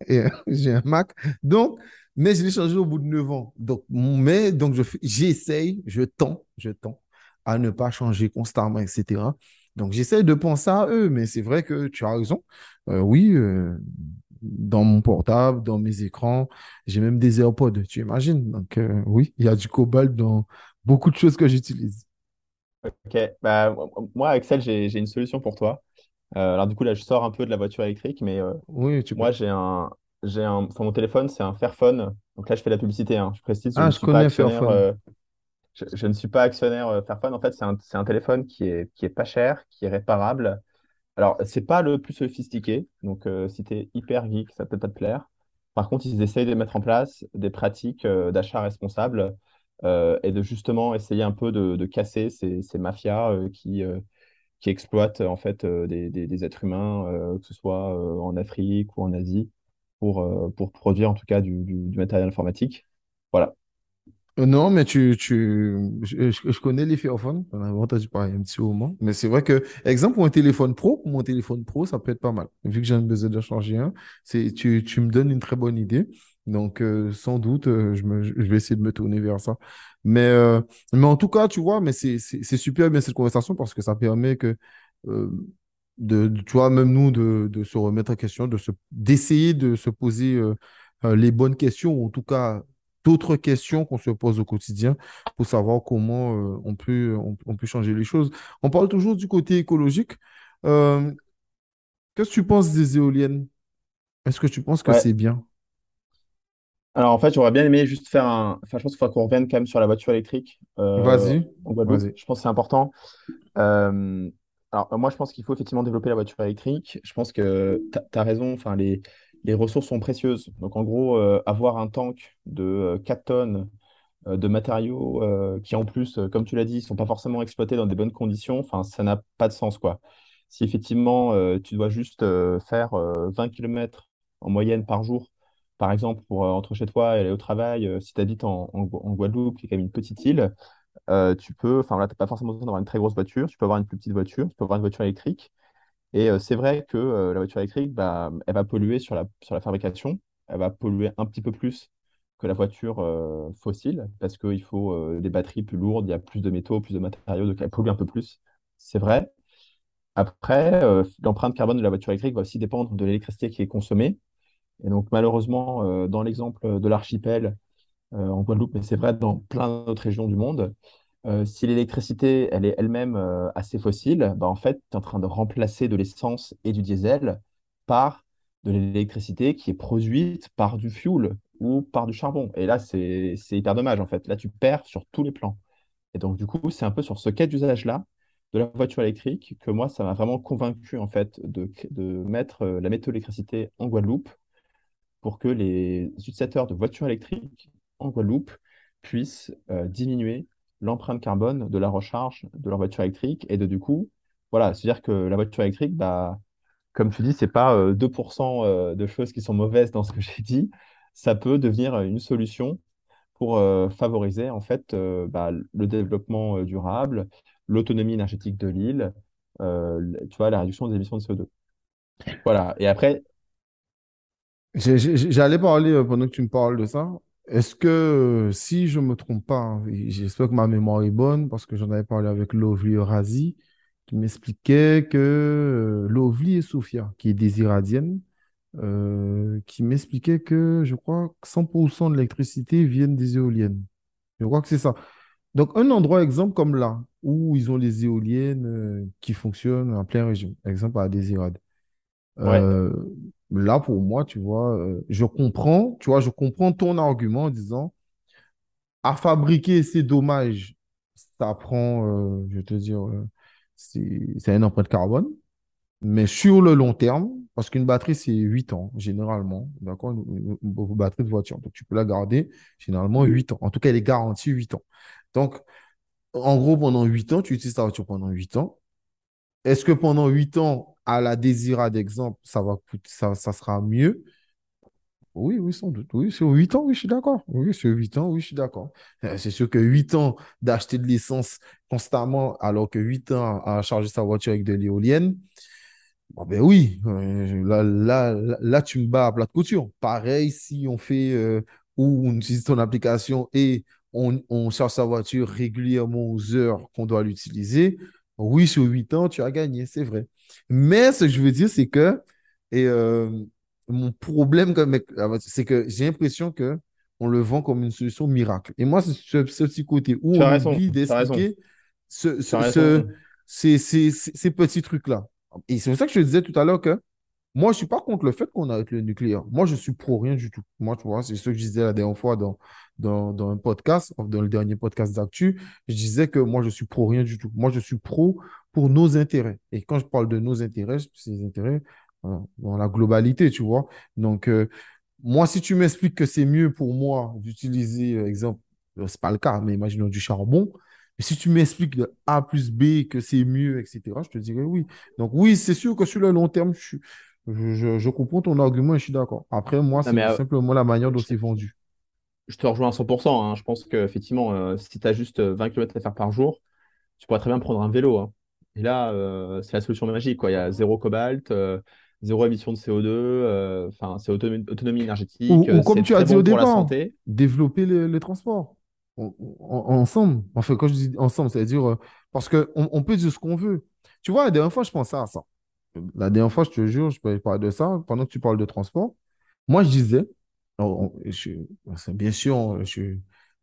j'ai un Mac. Donc, mais je l'ai changé au bout de 9 ans. Donc, mais, donc, j'essaye, je tends, je tends à ne pas changer constamment, etc. Donc, j'essaye de penser à eux, mais c'est vrai que tu as raison. Euh, oui, euh, dans mon portable, dans mes écrans, j'ai même des AirPods, tu imagines? Donc, euh, oui, il y a du cobalt dans beaucoup de choses que j'utilise. Ok. Bah, moi, Axel, j'ai, une solution pour toi. Alors, du coup, là, je sors un peu de la voiture électrique, mais Oui, tu peux. moi, j'ai un, j'ai un, enfin, mon téléphone, c'est un Fairphone. Donc là, je fais la publicité, hein. Je précise, je Ah, je connais. Fairphone. Je, ne suis pas actionnaire euh, Fairphone. En fait, c'est un, téléphone qui est, qui est pas cher, qui est réparable. Alors, c'est pas le plus sophistiqué. Donc, euh, si tu es hyper geek, ça peut peut-être te plaire. Par contre, ils essayent de mettre en place des pratiques euh, d'achat responsable et de justement essayer un peu de, de casser ces, ces mafias qui, qui exploitent en fait des, des- êtres humains, que ce soit en Afrique ou en Asie, pour, pour produire en tout cas du, du- du matériel informatique. Voilà. Euh, Non, mais tu, tu, je, je- connais les Fairphone, on a entendu parler un petit moment. Mais c'est vrai que, exemple, pour un téléphone pro, pour mon téléphone pro, ça peut être pas mal. Vu que j'ai besoin de changer un, c'est, tu, tu me donnes une très bonne idée. Donc, euh, sans doute, euh, je me, je vais essayer de me tourner vers ça. Mais, mais en tout cas, tu vois, mais c'est, c'est, c'est super bien cette conversation parce que ça permet que, de, de- tu vois, même nous, de, de se remettre en question, de se, d'essayer de se poser les bonnes questions, ou en tout cas, d'autres questions qu'on se pose au quotidien pour savoir comment euh, on peut, on, on peut changer les choses. On parle toujours du côté écologique. Euh, qu'est-ce que tu penses des éoliennes? Est-ce que tu penses que Ouais. c'est bien? Alors en fait, j'aurais bien aimé juste faire un. Enfin, je pense qu'il faudra qu'on revienne quand même sur la voiture électrique euh, Vas-y, vas-y. Je pense que c'est important. Alors moi, je pense qu'il faut effectivement développer la voiture électrique. Je pense que tu as raison. Enfin, les, les ressources sont précieuses. Donc en gros, euh, avoir un tank de euh, 4 tonnes euh, de matériaux euh, qui en plus, euh, comme tu l'as dit, sont pas forcément exploités dans des bonnes conditions, enfin, ça n'a pas de sens, quoi. Si effectivement, euh, tu dois juste euh, faire euh, 20 km en moyenne par jour, par exemple, pour euh, entre chez toi et aller au travail, euh, si tu habites en, en Gua- en Guadeloupe, qui est quand même une petite île, euh, tu peux, enfin là, tu n'as pas forcément besoin d'avoir une très grosse voiture, tu peux avoir une plus petite voiture, tu peux avoir une voiture électrique. Et euh, c'est vrai que euh, la voiture électrique, bah, elle va polluer sur la, sur la fabrication, elle va polluer un petit peu plus que la voiture euh, fossile, parce qu'il faut des batteries plus lourdes, il y a plus de métaux, plus de matériaux, donc elle pollue un peu plus. C'est vrai. Après, l'empreinte carbone de la voiture électrique va aussi dépendre de l'électricité qui est consommée. Et donc malheureusement, dans l'exemple de l'archipel en Guadeloupe, mais c'est vrai dans plein d'autres régions du monde, euh, si l'électricité, elle est elle-même euh, assez fossile, bah, en fait, tu es en train de remplacer de l'essence et du diesel par de l'électricité qui est produite par du fuel ou par du charbon. Et là, c'est hyper dommage, en fait. Là, tu perds sur tous les plans. Et donc, du coup, c'est un peu sur ce cas d'usage-là de la voiture électrique que moi, ça m'a vraiment convaincu, en fait, de, de mettre euh, la métaux-électricité en Guadeloupe pour que les utilisateurs de voitures électriques en Guadeloupe puissent euh, diminuer l'empreinte carbone de la recharge de leur voiture électrique et de du coup, voilà, c'est-à-dire que la voiture électrique, bah, comme tu dis, c'est pas euh, 2% euh, de choses qui sont mauvaises dans ce que j'ai dit, ça peut devenir une solution pour euh, favoriser en fait euh, bah, le développement euh, durable, l'autonomie énergétique de l'île, euh, le- tu vois, la réduction des émissions de CO2. Voilà. Et après, J'allais parler euh, pendant que tu me parles de ça. Est-ce que, euh, si je ne me trompe pas, hein, j'espère que ma mémoire est bonne, parce que j'en avais parlé avec Lovely Razi, qui m'expliquait que euh, Lovely et Sophia, qui est des Iradiennes, euh, qui m'expliquait que je crois que 100% de l'électricité viennent des éoliennes. Je crois que c'est ça. Donc, un endroit, exemple comme là, où ils ont les éoliennes euh, qui fonctionnent en plein régime, exemple à Désirade. ouais, Euh, là, pour moi, tu vois, euh, je comprends, tu vois, je comprends ton argument en disant, à fabriquer, c'est dommage. Ça prend, euh, je vais te dire, euh, c'est une empreinte carbone. Mais sur le long terme, parce qu'une batterie, c'est 8 ans, généralement, d'accord? Une, une- une batterie de voiture. Donc, tu peux la garder, généralement, 8 ans. En tout cas, elle est garantie 8 ans. Donc, en gros, pendant 8 ans, tu utilises ta voiture pendant 8 ans. Est-ce que pendant 8 ans, à la Désira d'exemple, ça va coûter, ça, ça sera mieux? Oui, oui, sans doute. Oui, sur 8 ans, oui, je suis d'accord. Oui, sur 8 ans, oui, je suis d'accord. Euh, C'est sûr que 8 ans d'acheter de l'essence constamment, alors que 8 ans à charger sa voiture avec de l'éolienne, ben oui, euh, là, là, là, tu me bats à plat de couture. Pareil, si on fait euh, ou on utilise ton application et on charge sa voiture régulièrement aux heures qu'on doit l'utiliser, oui, sur 8 ans, tu as gagné, c'est vrai. Mais ce que je veux dire, c'est que, et euh, mon problème, ah, c'est que j'ai l'impression que on le vend comme une solution miracle. Et moi, c'est ce, ce petit côté où on raison, oublie d'expliquer ce, ce, ces, ces ces petits trucs-là. Et c'est pour ça que je te disais tout à l'heure que moi, je ne suis pas contre le fait qu'on arrête le nucléaire. Moi, je suis pro rien du tout. Moi, tu vois, c'est ce que je disais la dernière fois dans, dans, dans un podcast, dans le dernier podcast d'Actu. Je disais que moi, je suis pro rien du tout. Moi, je suis pro pour nos intérêts. Et quand je parle de nos intérêts, c'est les intérêts euh, dans la globalité, tu vois. Donc, euh, moi, si tu m'expliques que c'est mieux pour moi d'utiliser, euh, exemple, euh, c'est pas le cas, mais imaginons du charbon. Mais si tu m'expliques de A plus B que c'est mieux, etc., je te dirais oui. Donc oui, c'est sûr que sur le long terme, je, suis- je, je- je comprends ton argument et je suis d'accord. Après, moi, c'est euh, simplement la manière dont c'est vendu. je te rejoins à 100%. hein. Je pense qu'effectivement, euh, si tu as juste 20 km à faire par jour, tu pourrais très bien prendre un vélo. hein. Et là, euh, c'est la solution magique, quoi. Il y a zéro cobalt, euh, zéro émission de CO2, euh, enfin, c'est autonomie, autonomie Ou, énergétique, ou euh, comme tu as dit au bon départ, développer les, les transports En- en- ensemble. Enfin, quand je dis ensemble, c'est-à-dire euh, parce qu'on on on peut dire ce qu'on veut. Tu vois, la dernière fois, je pensais à ça. La dernière fois, je te jure, je parlais de ça pendant que tu parles de transport. Moi, je disais, je- c'est bien sûr, je,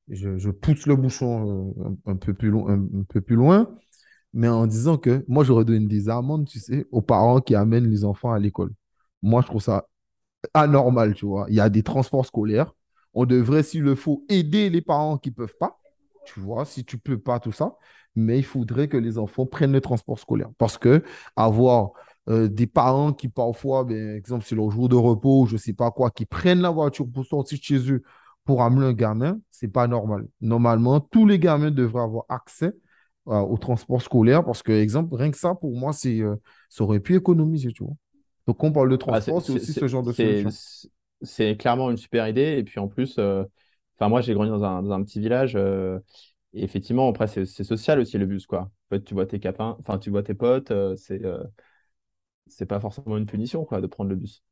je, je pousse le bouchon euh, un, peu plus loin, un, peu plus loin, mais en disant que moi, j'aurais donné des amendes, tu sais, aux parents qui amènent les enfants à l'école. Moi, je trouve ça anormal, tu vois. Il y a des transports scolaires. On devrait, s'il le faut, aider les parents qui ne peuvent pas, tu vois, si tu peux pas, tout ça. Mais il faudrait que les enfants prennent le transport scolaire. Parce que avoir euh, des parents qui, parfois, ben, exemple, c'est leur jour de repos, je ne sais pas quoi, qui prennent la voiture pour sortir de chez eux pour amener un gamin, c'est pas normal. Normalement, tous les gamins devraient avoir accès euh, au transport scolaire parce que, exemple, rien que ça, pour moi, c'est, euh, ça aurait pu économiser, tu vois. Donc, quand on parle de Ah, transport, c'est c'est- aussi ce genre de solution. c'est clairement une super idée. Et puis en plus, enfin, moi, j'ai grandi dans un, dans un petit village. et effectivement, après, c'est social aussi le bus, quoi. En fait, tu vois tes copains, enfin, tu vois tes potes, c'est c'est pas forcément une punition, quoi, de prendre le bus.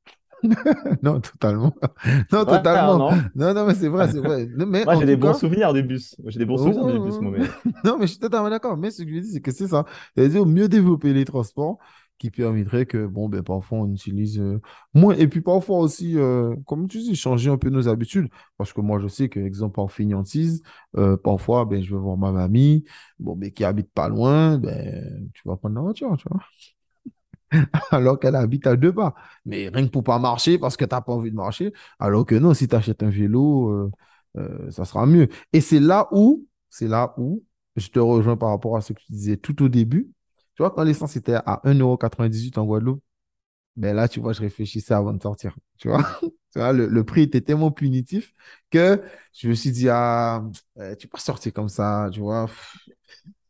Non, totalement. Non, totalement. non? Non, non, mais c'est vrai, c'est vrai. Non, Mais Moi, j'ai des bons cas, souvenirs du bus. J'ai des bons oh, souvenirs du oh, bus, moi, mais non, mais je suis totalement d'accord. Mais ce que je dis, c'est que c'est ça. C'est-à-dire mieux développer les transports qui permettrait que, bon, ben, parfois, on utilise euh, moins. Et puis, parfois aussi, euh, comme tu dis, changer un peu nos habitudes. Parce que moi, je sais que, exemple, en fainéantise, euh, parfois, ben, je vais voir ma mamie, bon, ben, qui habite pas loin, ben, tu vas prendre la voiture, tu vois. alors qu'elle habite à deux pas. Mais rien que pour pas marcher parce que tu n'as pas envie de marcher, alors que non, si tu achètes un vélo, euh, euh, ça sera mieux. Et c'est là où, c'est là où je te rejoins par rapport à ce que tu disais tout au début. Tu vois, quand l'essence était à 1,98€ en Guadeloupe, ben là, tu vois, je réfléchissais avant de sortir. Tu vois, le prix était tellement punitif que je me suis dit, ah, euh, tu peux pas sortir comme ça, tu vois?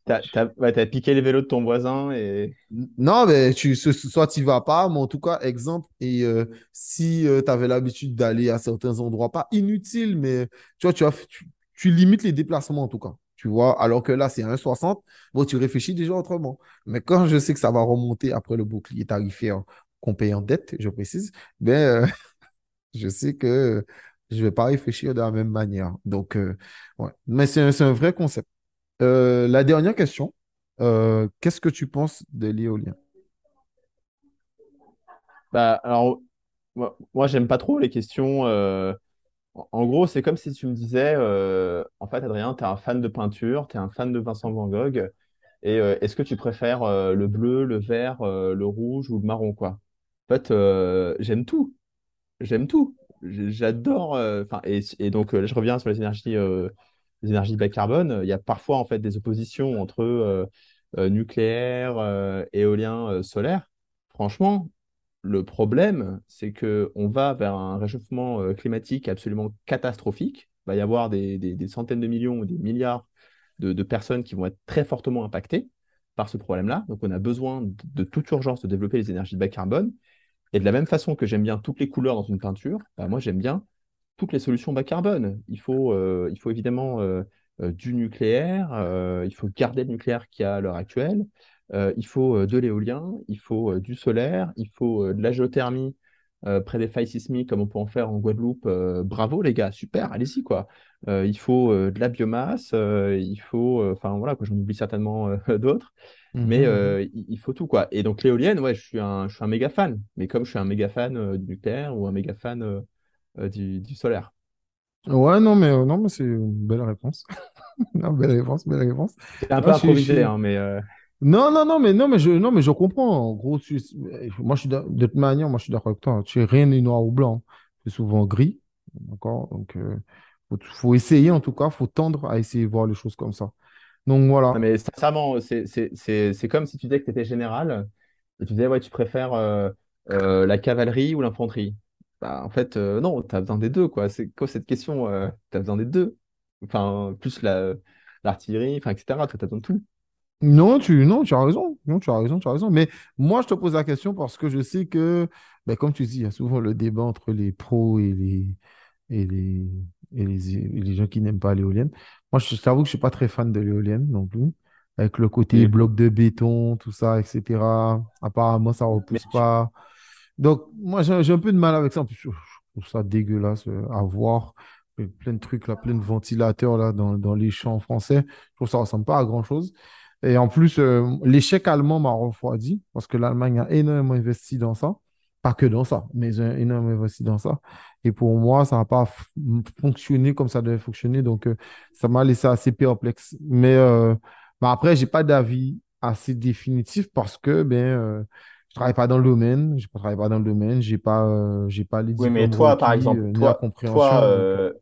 T'as, ouais, t'as piqué les vélos de ton voisin et Non, mais tu, soit tu vas pas, mais en tout cas, exemple, et euh, si tu avais l'habitude d'aller à certains endroits, pas inutiles, mais tu vois, tu, as, tu, tu limites les déplacements en tout cas. Tu vois, alors que là, c'est 1,60, bon, tu réfléchis déjà autrement. Mais quand je sais que ça va remonter après le bouclier tarifaire qu'on paye en dette, je précise, ben, euh, je sais que je vais pas réfléchir de la même manière. Donc, euh, ouais. Mais c'est un, c'est un vrai concept. Euh, la dernière question, euh, qu'est-ce que tu penses de l'éolien? bah alors moi, j'aime pas trop les questions. euh, En gros, c'est comme si tu me disais, en fait, Adrien, tu es un fan de peinture, tu es un fan de Vincent Van Gogh, et est-ce que tu préfères le bleu, le vert, le rouge ou le marron, quoi? En fait, j'aime tout, j'aime tout. J'adore, et, donc je reviens sur les énergies, les énergies bas carbone. Il y a parfois en fait des oppositions entre euh, euh, nucléaire, euh, éolien, euh, solaire. Franchement, le problème, c'est que on va vers un réchauffement euh, climatique absolument catastrophique. Il va y avoir des, centaines de millions ou des milliards de, personnes qui vont être très fortement impactées par ce problème-là. Donc, on a besoin de, de toute urgence de développer les énergies bas carbone. Et de la même façon que j'aime bien toutes les couleurs dans une peinture, bah, moi, j'aime bien toutes les solutions bas carbone. Il faut, euh, il faut évidemment euh, euh, du nucléaire, il faut garder le nucléaire qu'il y a à l'heure actuelle, il faut de l'éolien, il faut du solaire, il faut de la géothermie près des failles sismiques comme on peut en faire en Guadeloupe. Bravo les gars, super, allez-y quoi. Il faut de la biomasse, il faut, enfin voilà, j'en oublie certainement d'autres, mais Mhm, mhm. euh, il, faut tout quoi. Et donc l'éolienne, ouais, je suis un, je suis un méga fan, mais comme je suis un méga fan euh, du nucléaire ou un méga fan du, du solaire. Ouais, non, mais, euh, non, mais c'est une belle réponse. Non, belle réponse, belle réponse. C'est un peu improvisé, suis- hein, mais euh, Non, non, non, mais, non, mais, je, non, mais je comprends. En gros, tu- moi, je suis d'a- de toute manière, moi, je suis d'accord avec toi. Tu rien n'est noir ou blanc. C'est souvent gris. D'accord? Donc, il faut, faut essayer, en tout cas, faut tendre à essayer de voir les choses comme ça. Donc, non, voilà. mais sincèrement, c'est comme si tu disais que tu étais général et tu disais, ouais, tu préfères euh, euh, la cavalerie ou l'infanterie? Bah, en fait, euh, non, tu as besoin des deux, quoi. C'est quoi cette question? tu as besoin des deux? Enfin, plus la, l'artillerie, enfin, etc. Tu as besoin de tout. Non, tu, non, tu as raison. Non, tu as raison, tu as raison. Mais moi, je te pose la question parce que je sais que, ben, comme tu dis, il y a souvent le débat entre les pros et les, et les, et les, et les gens qui n'aiment pas l'éolienne. Moi, je t'avoue que je suis pas très fan de l'éolienne non plus. Avec le côté bloc de béton, tout ça, etc. Apparemment, ça mais repousse pas. Donc, moi, j'ai un peu de mal avec ça. Je je trouve ça dégueulasse euh, à voir. Plein de trucs là, plein de ventilateurs là dans, dans les champs français. Je trouve ça ressemble pas à grand-chose. Et en plus, euh, l'échec allemand m'a refroidi parce que l'Allemagne a énormément investi dans ça. Pas que dans ça, mais ils ont énormément investi dans ça. Et pour moi, ça n'a pas fonctionné comme ça devait fonctionner. Donc, euh, ça m'a laissé assez perplexe. Mais, euh, bah après, j'ai pas d'avis assez définitif parce que ben, je travaille pas dans le domaine, je ne travaille pas dans le domaine, j'ai pas, euh, j'ai pas les oui, mais toi, par exemple, euh, toi, toi, euh, euh,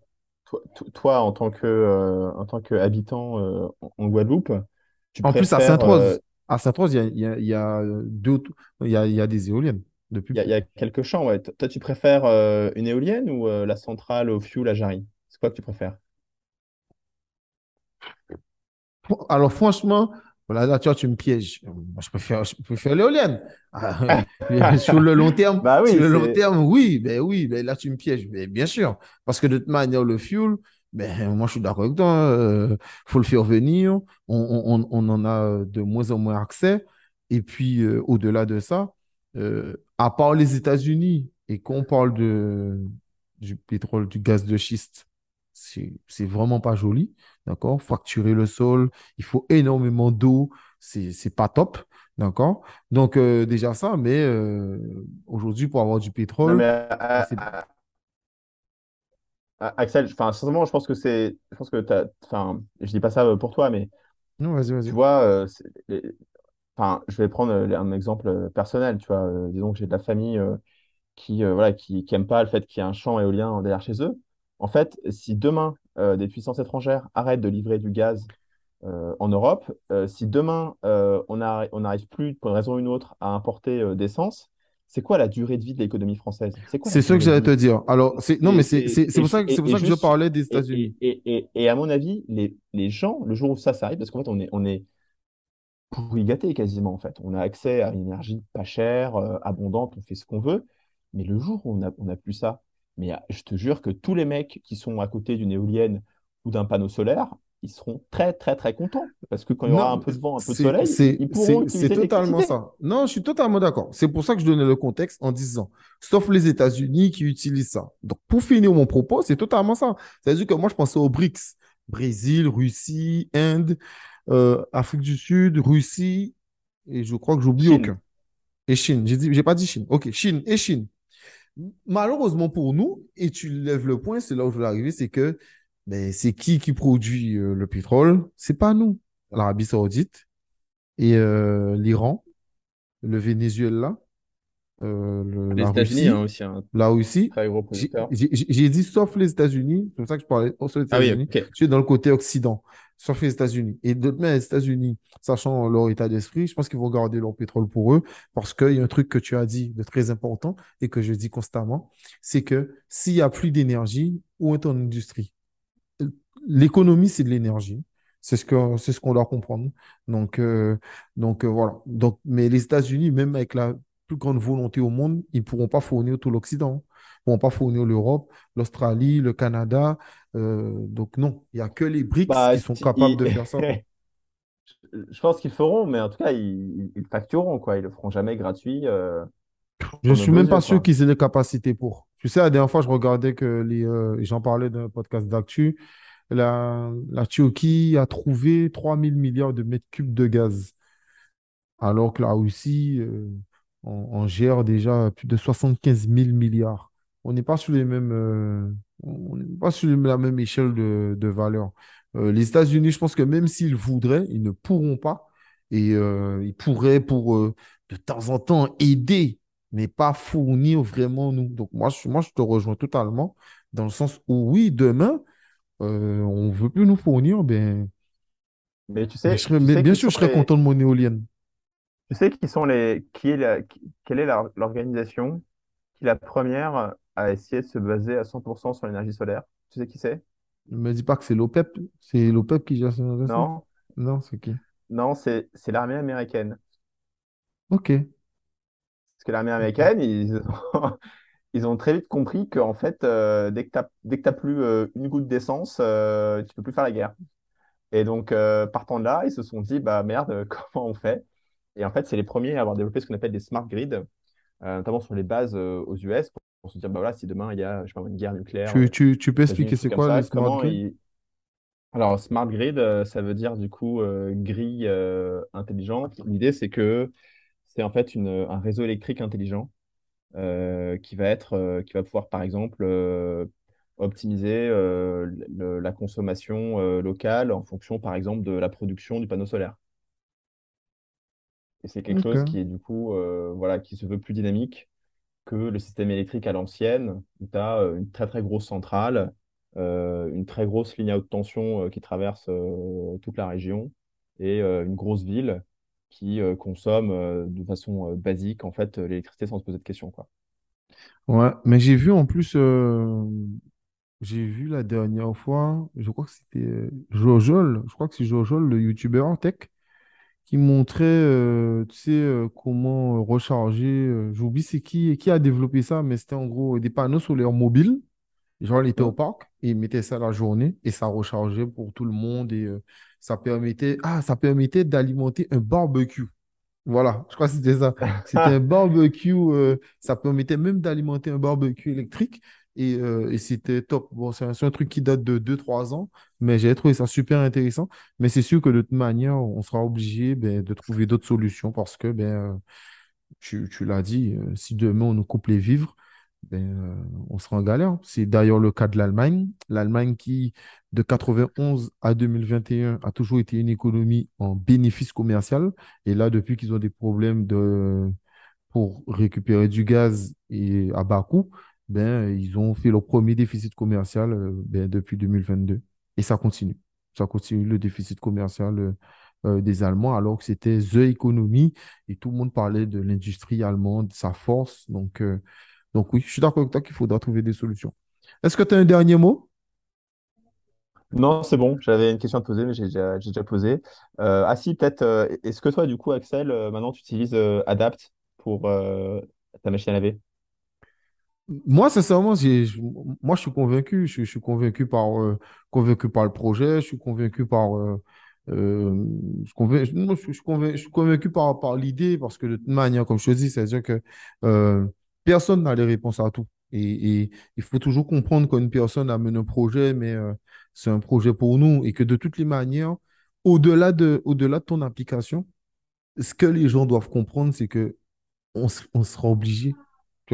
toi, to- toi, en tant que, euh, en tant qu'habitant euh, en Guadeloupe, tu En plus, à Sainte-Rose, à Sainte-Rose, il y a, il y a, y a deux, il y a, il y a des éoliennes depuis il y, a y quelques champs, ouais. Toi, tu préfères une éolienne ou la centrale au fioul à Jarry? C'est quoi que tu préfères? Alors, franchement, voilà, là, tu vois, tu me pièges. Moi, je préfère, je préfère l'éolienne. Ah, euh, sur le long terme, Bah sur oui, le long terme, oui, ben oui, ben là, tu me pièges. Mais bien sûr, parce que de toute manière, le fuel, ben, moi, je suis d'accord avec toi. Il faut le faire venir. On, on- on- on en a de moins en moins accès. Et puis, euh, au-delà de ça, euh, à part les États-Unis, et qu'on parle de, du pétrole, du gaz de schiste, c'est vraiment pas joli. D'accord? Fracturer le sol, il faut énormément d'eau, c'est pas top. D'accord? Donc, euh, déjà ça, mais euh, aujourd'hui, pour avoir du Non, pétrole, mais euh, euh, Axel, enfin, sincèrement, je pense que c'est. Je pense que. Enfin, je dis pas ça pour toi, mais Non, vas-y, tu vas-y. vois, c'est- les- enfin, je vais prendre un exemple personnel, tu vois. disons que j'ai de la famille. qui voilà qui, qui pas le fait qu'il y ait un champ éolien derrière chez eux. En fait, si demain euh, des puissances étrangères arrêtent de livrer du gaz euh, en Europe, euh, si demain on n'arrive plus pour une raison ou une autre à importer d'essence, c'est quoi la durée de vie de l'économie française? C'est ce que j'allais te dire. Alors, c'est, non, mais Et, c'est pour ça que, pour ça que je parlais des États-Unis. et, à mon avis, les, les gens, le jour où ça, ça arrive, parce qu'en fait, on est, on est pourri gâté quasiment en fait. On a accès à une énergie pas chère, abondante, on fait ce qu'on veut. Mais le jour où on a, on a plus ça, mais je te jure que tous les mecs qui sont à côté d'une éolienne ou d'un panneau solaire, ils seront très très très contents. Parce que quand il y aura un peu de vent, un peu de soleil, ils, pourront c'est- totalement ça. Non, je suis totalement d'accord. C'est pour ça que je donnais le contexte en disant, sauf les États-Unis qui utilisent ça. Donc, pour finir mon propos, c'est totalement ça. C'est-à-dire que moi, je pensais aux BRICS. Brésil, Russie, Inde, euh, Afrique du Sud, Russie, et je crois que j'oublie aucun. Et Chine. J'ai dit, j'ai pas dit Chine. OK, Chine et Chine. Malheureusement pour nous, et tu lèves le point, c'est là où je veux arriver, c'est que ben, c'est qui qui produit euh, le pétrole? C'est pas nous. L'Arabie Saoudite et euh, l'Iran, le Venezuela, euh, le- Les États-Unis hein, aussi, Russie. très gros J'ai dit sauf les États-Unis, c'est pour ça que je parlais les Ah oui, États-Unis. ok. Je suis dans le côté Occident, sauf les États-Unis. Et d'autres, mais les États-Unis, sachant leur état d'esprit, je pense qu'ils vont garder leur pétrole pour eux parce qu'il y a un truc que tu as dit de très important et que je dis constamment, c'est que s'il n'y a plus d'énergie, où est ton industrie? L'économie, c'est de l'énergie. C'est ce c'est ce qu'on doit comprendre. Donc, euh, donc euh, voilà. Donc, mais les États-Unis, même avec la plus grande volonté au monde, ils ne pourront pas fournir tout l'Occident. Ils ne pourront pas fournir l'Europe, l'Australie, le Canada. Euh, donc non, il n'y a que les BRICS Bah, qui sont si- capables de faire ça, je pense qu'ils feront, mais en tout cas, ils, ils factureront, quoi. Ils le feront jamais gratuit euh, Je ne suis même pas sûr qu'ils aient les capacités pour. Tu sais, la dernière fois, je regardais que les, euh, j'en parlais d'un podcast d'actu, la, la Turquie a trouvé 3000 milliards de mètres cubes de gaz. alors que la Russie euh, en gère déjà plus de 75 000 milliards. On n'est pas sur les mêmes, euh, on n'est pas sur la même échelle de, de valeur. Euh, les États-Unis, je pense que même s'ils voudraient, ils ne pourront pas. Et euh, ils pourraient, pour de temps en temps, aider, mais pas fournir vraiment nous. Donc moi, je, moi, je te rejoins totalement dans le sens où oui, demain, on ne veut plus nous fournir, ben, Mais tu ben, je sais, serais, tu mais sais bien sûr, je serais les, content de mon éolienne. tu sais qui sont les, qui est la, quelle est la- l'organisation qui est la première à essayer de se baser à 100% sur l'énergie solaire? Tu sais qui c'est? Ne me dis pas que c'est l'OPEP. C'est l'OPEP qui gère ce ça? Non, Non, c'est qui? non, c'est l'armée américaine. Ok. Parce que l'armée américaine, ils ont, ils ont très vite compris qu'en fait, euh, dès que tu t'as plus euh, une goutte d'essence, euh, tu peux plus faire la guerre. Et donc, euh, partant de là, ils se sont dit, bah merde, comment on fait? Et en fait, c'est les premiers à avoir développé ce qu'on appelle des smart grids, euh, notamment sur les bases aux US, pour, se dire, bah voilà, si demain il y a, je sais pas, une guerre nucléaire Tu, euh, tu, tu peux expliquer c'est quoi le smart grid? Alors, smart grid, euh, ça veut dire du coup euh, grille euh, intelligente. L'idée, c'est que c'est en fait une, un réseau électrique intelligent euh, qui va être, qui va pouvoir, par exemple, optimiser le- la consommation locale en fonction, par exemple, de la production du panneau solaire. Et c'est quelque chose qui est du coup, voilà, qui se veut plus dynamique que le système électrique à l'ancienne, où tu as une très très grosse centrale, euh, une très grosse ligne à haute tension euh, qui traverse euh, toute la région et euh, une grosse ville qui euh, consomme euh, de façon euh, basique en fait l'électricité sans se poser de questions, quoi. Ouais, mais j'ai vu en plus, euh, j'ai vu la dernière fois, je crois que c'était euh, Jojol, je crois que c'est Jojol, le youtubeur en tech, qui montrait, euh, tu sais, euh, comment euh, recharger, j'oublie c'est qui, qui a développé ça, mais c'était en gros des panneaux solaires mobiles, genre il était au parc, et il mettait ça la journée, et ça rechargeait pour tout le monde, et ça permettait, ah, ça permettait d'alimenter un barbecue. Voilà, je crois que c'était ça. C'était un barbecue, euh, ça permettait même d'alimenter un barbecue électrique et, euh, et c'était top. Bon, c'est un, truc qui date de deux trois ans, mais j'ai trouvé ça super intéressant. Mais c'est sûr que de toute manière, on sera obligé ben, de trouver d'autres solutions parce que, ben, euh, tu, tu l'as dit, euh, si demain on nous coupe les vivres, ben, on sera en galère. C'est d'ailleurs le cas de l'Allemagne. L'Allemagne qui, de 91 à 2021, a toujours été une économie en bénéfice commercial. Et là, depuis qu'ils ont des problèmes de, pour récupérer du gaz et à bas coût, ben, ils ont fait leur premier déficit commercial euh, ben, depuis 2022. Et ça continue. Ça continue le déficit commercial euh, euh, des Allemands, alors que c'était the économie et tout le monde parlait de l'industrie allemande, de sa force. Donc, donc oui, je suis d'accord avec toi qu'il faudra trouver des solutions. Est-ce que tu as un dernier mot? Non, c'est bon, j'avais une question à te poser, mais j'ai déjà, posé. Ah si, peut-être, est-ce que toi, du coup, Axel, maintenant, tu utilises Adapt pour ta machine à laver? Moi, sincèrement, moi, je suis convaincu. Je, suis convaincu par, euh, convaincu par le projet. Je suis convaincu par, euh, euh, je, je, suis convaincu par, par l'idée parce que de toute manière, comme je te dis, c'est-à-dire que personne n'a les réponses à tout. Et, il faut toujours comprendre qu'une personne amène un projet, mais c'est un projet pour nous et que de toutes les manières, au-delà de, au-delà de ton application, ce que les gens doivent comprendre, c'est que on, s- on sera obligé.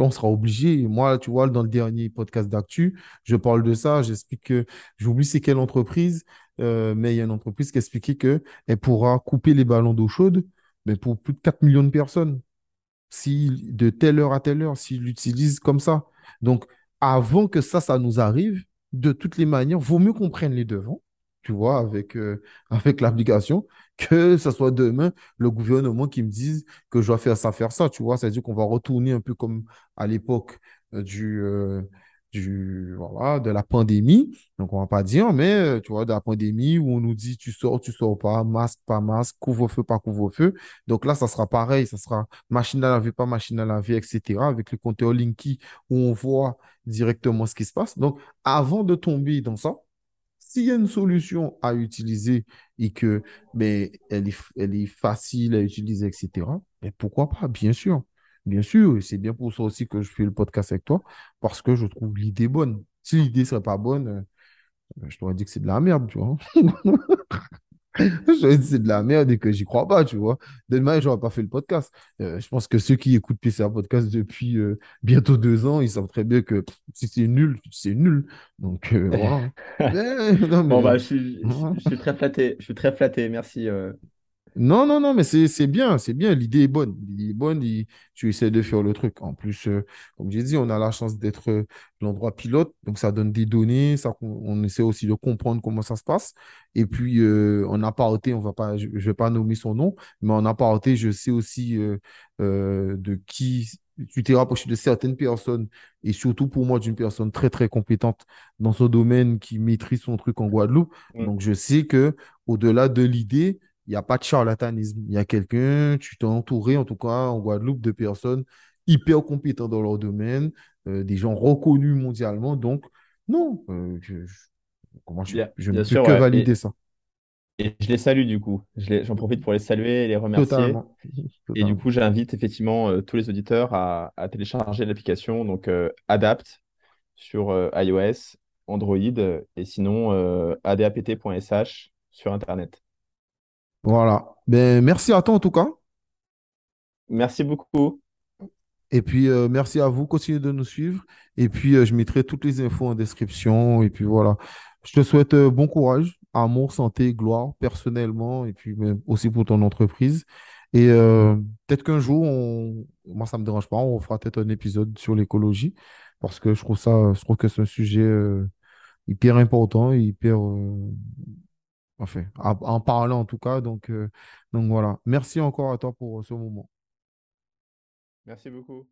On sera obligé. Moi, tu vois, dans le dernier podcast d'Actu, je parle de ça. J'explique que, j'oublie c'est quelle entreprise, euh, mais il y a une entreprise qui expliquait qu'elle pourra couper les ballons d'eau chaude mais pour plus de 4 millions de personnes si, de telle heure à telle heure, s'ils l'utilisent comme ça. Donc, avant que ça, ça nous arrive, de toutes les manières, vaut mieux qu'on prenne les devants, tu vois, avec, euh, avec l'application, que ce soit demain le gouvernement qui me dise que je dois faire ça, faire ça, tu vois? C'est-à-dire qu'on va retourner un peu comme à l'époque euh, du, euh, de la pandémie. Donc, on va pas dire, mais euh, tu vois, de la pandémie où on nous dit tu sors, tu sors pas, masque, pas masque, couvre-feu, pas couvre-feu. Donc là, ça sera pareil, ça sera machine à laver, pas machine à laver, etc., avec le compteur Linky où on voit directement ce qui se passe. Donc, avant de tomber dans ça, s'il y a une solution à utiliser et que mais elle est, facile à utiliser, etc., pourquoi pas? Bien sûr. Bien sûr, c'est bien pour ça aussi que je fais le podcast avec toi, parce que je trouve l'idée bonne. Si l'idée ne serait pas bonne, euh, ben, je t'aurais dit que c'est de la merde, tu vois. Je dis, c'est de la merde et que j'y crois pas, tu vois. Demain, j'aurais pas fait le podcast. Euh, je pense que ceux qui écoutent PCA Podcast depuis euh, bientôt deux ans, ils savent très bien que pff, si c'est nul, c'est nul. Donc, euh, voilà. Mais, Bon, bah, je suis, je, je suis très flatté. Je suis très flatté. Merci. Non, non, non, mais c'est bien, c'est bien. L'idée est bonne. L'idée est bonne. il- tu essaies de faire le truc. En plus, euh, comme j'ai dit, on a la chance d'être euh, l'endroit pilote. Donc, ça donne des données. Ça, on, on essaie aussi de comprendre comment ça se passe. Et puis, euh, en aparté, on va pas, je ne vais pas nommer son nom, mais en aparté, je sais aussi euh, de qui tu t'es rapproché de certaines personnes. Et surtout pour moi, d'une personne très, très compétente dans son domaine qui maîtrise son truc en Guadeloupe. Donc, je sais que au-delà de l'idée, il n'y a pas de charlatanisme. Il y a quelqu'un, tu t'es entouré, en tout cas en Guadeloupe, de personnes hyper compétentes dans leur domaine, euh, des gens reconnus mondialement. Donc, non, euh, je, je- comment je, Bien, je ne peux que ouais. valider Et, ça. et je les salue du coup. J'en profite pour les saluer et les remercier. Totalement. Et du coup, j'invite effectivement euh, tous les auditeurs à, à télécharger l'application, donc Adapt sur iOS, Android, et sinon adapt.sh sur Internet. Voilà. Ben, merci à toi en tout cas. Merci beaucoup. Et puis, euh, merci à vous. Continuez de nous suivre. Et puis, euh, je mettrai toutes les infos en description. Et puis, voilà. Je te souhaite euh, bon courage, amour, santé, gloire, personnellement, et puis même aussi pour ton entreprise. Et peut-être qu'un jour, on... moi, ça ne me dérange pas, on fera peut-être un épisode sur l'écologie, parce que je trouve ça, je trouve que c'est un sujet hyper important, et hyper, enfin, à- en parlant en tout cas. Donc, euh, donc voilà. Merci encore à toi pour euh, ce moment. Merci beaucoup.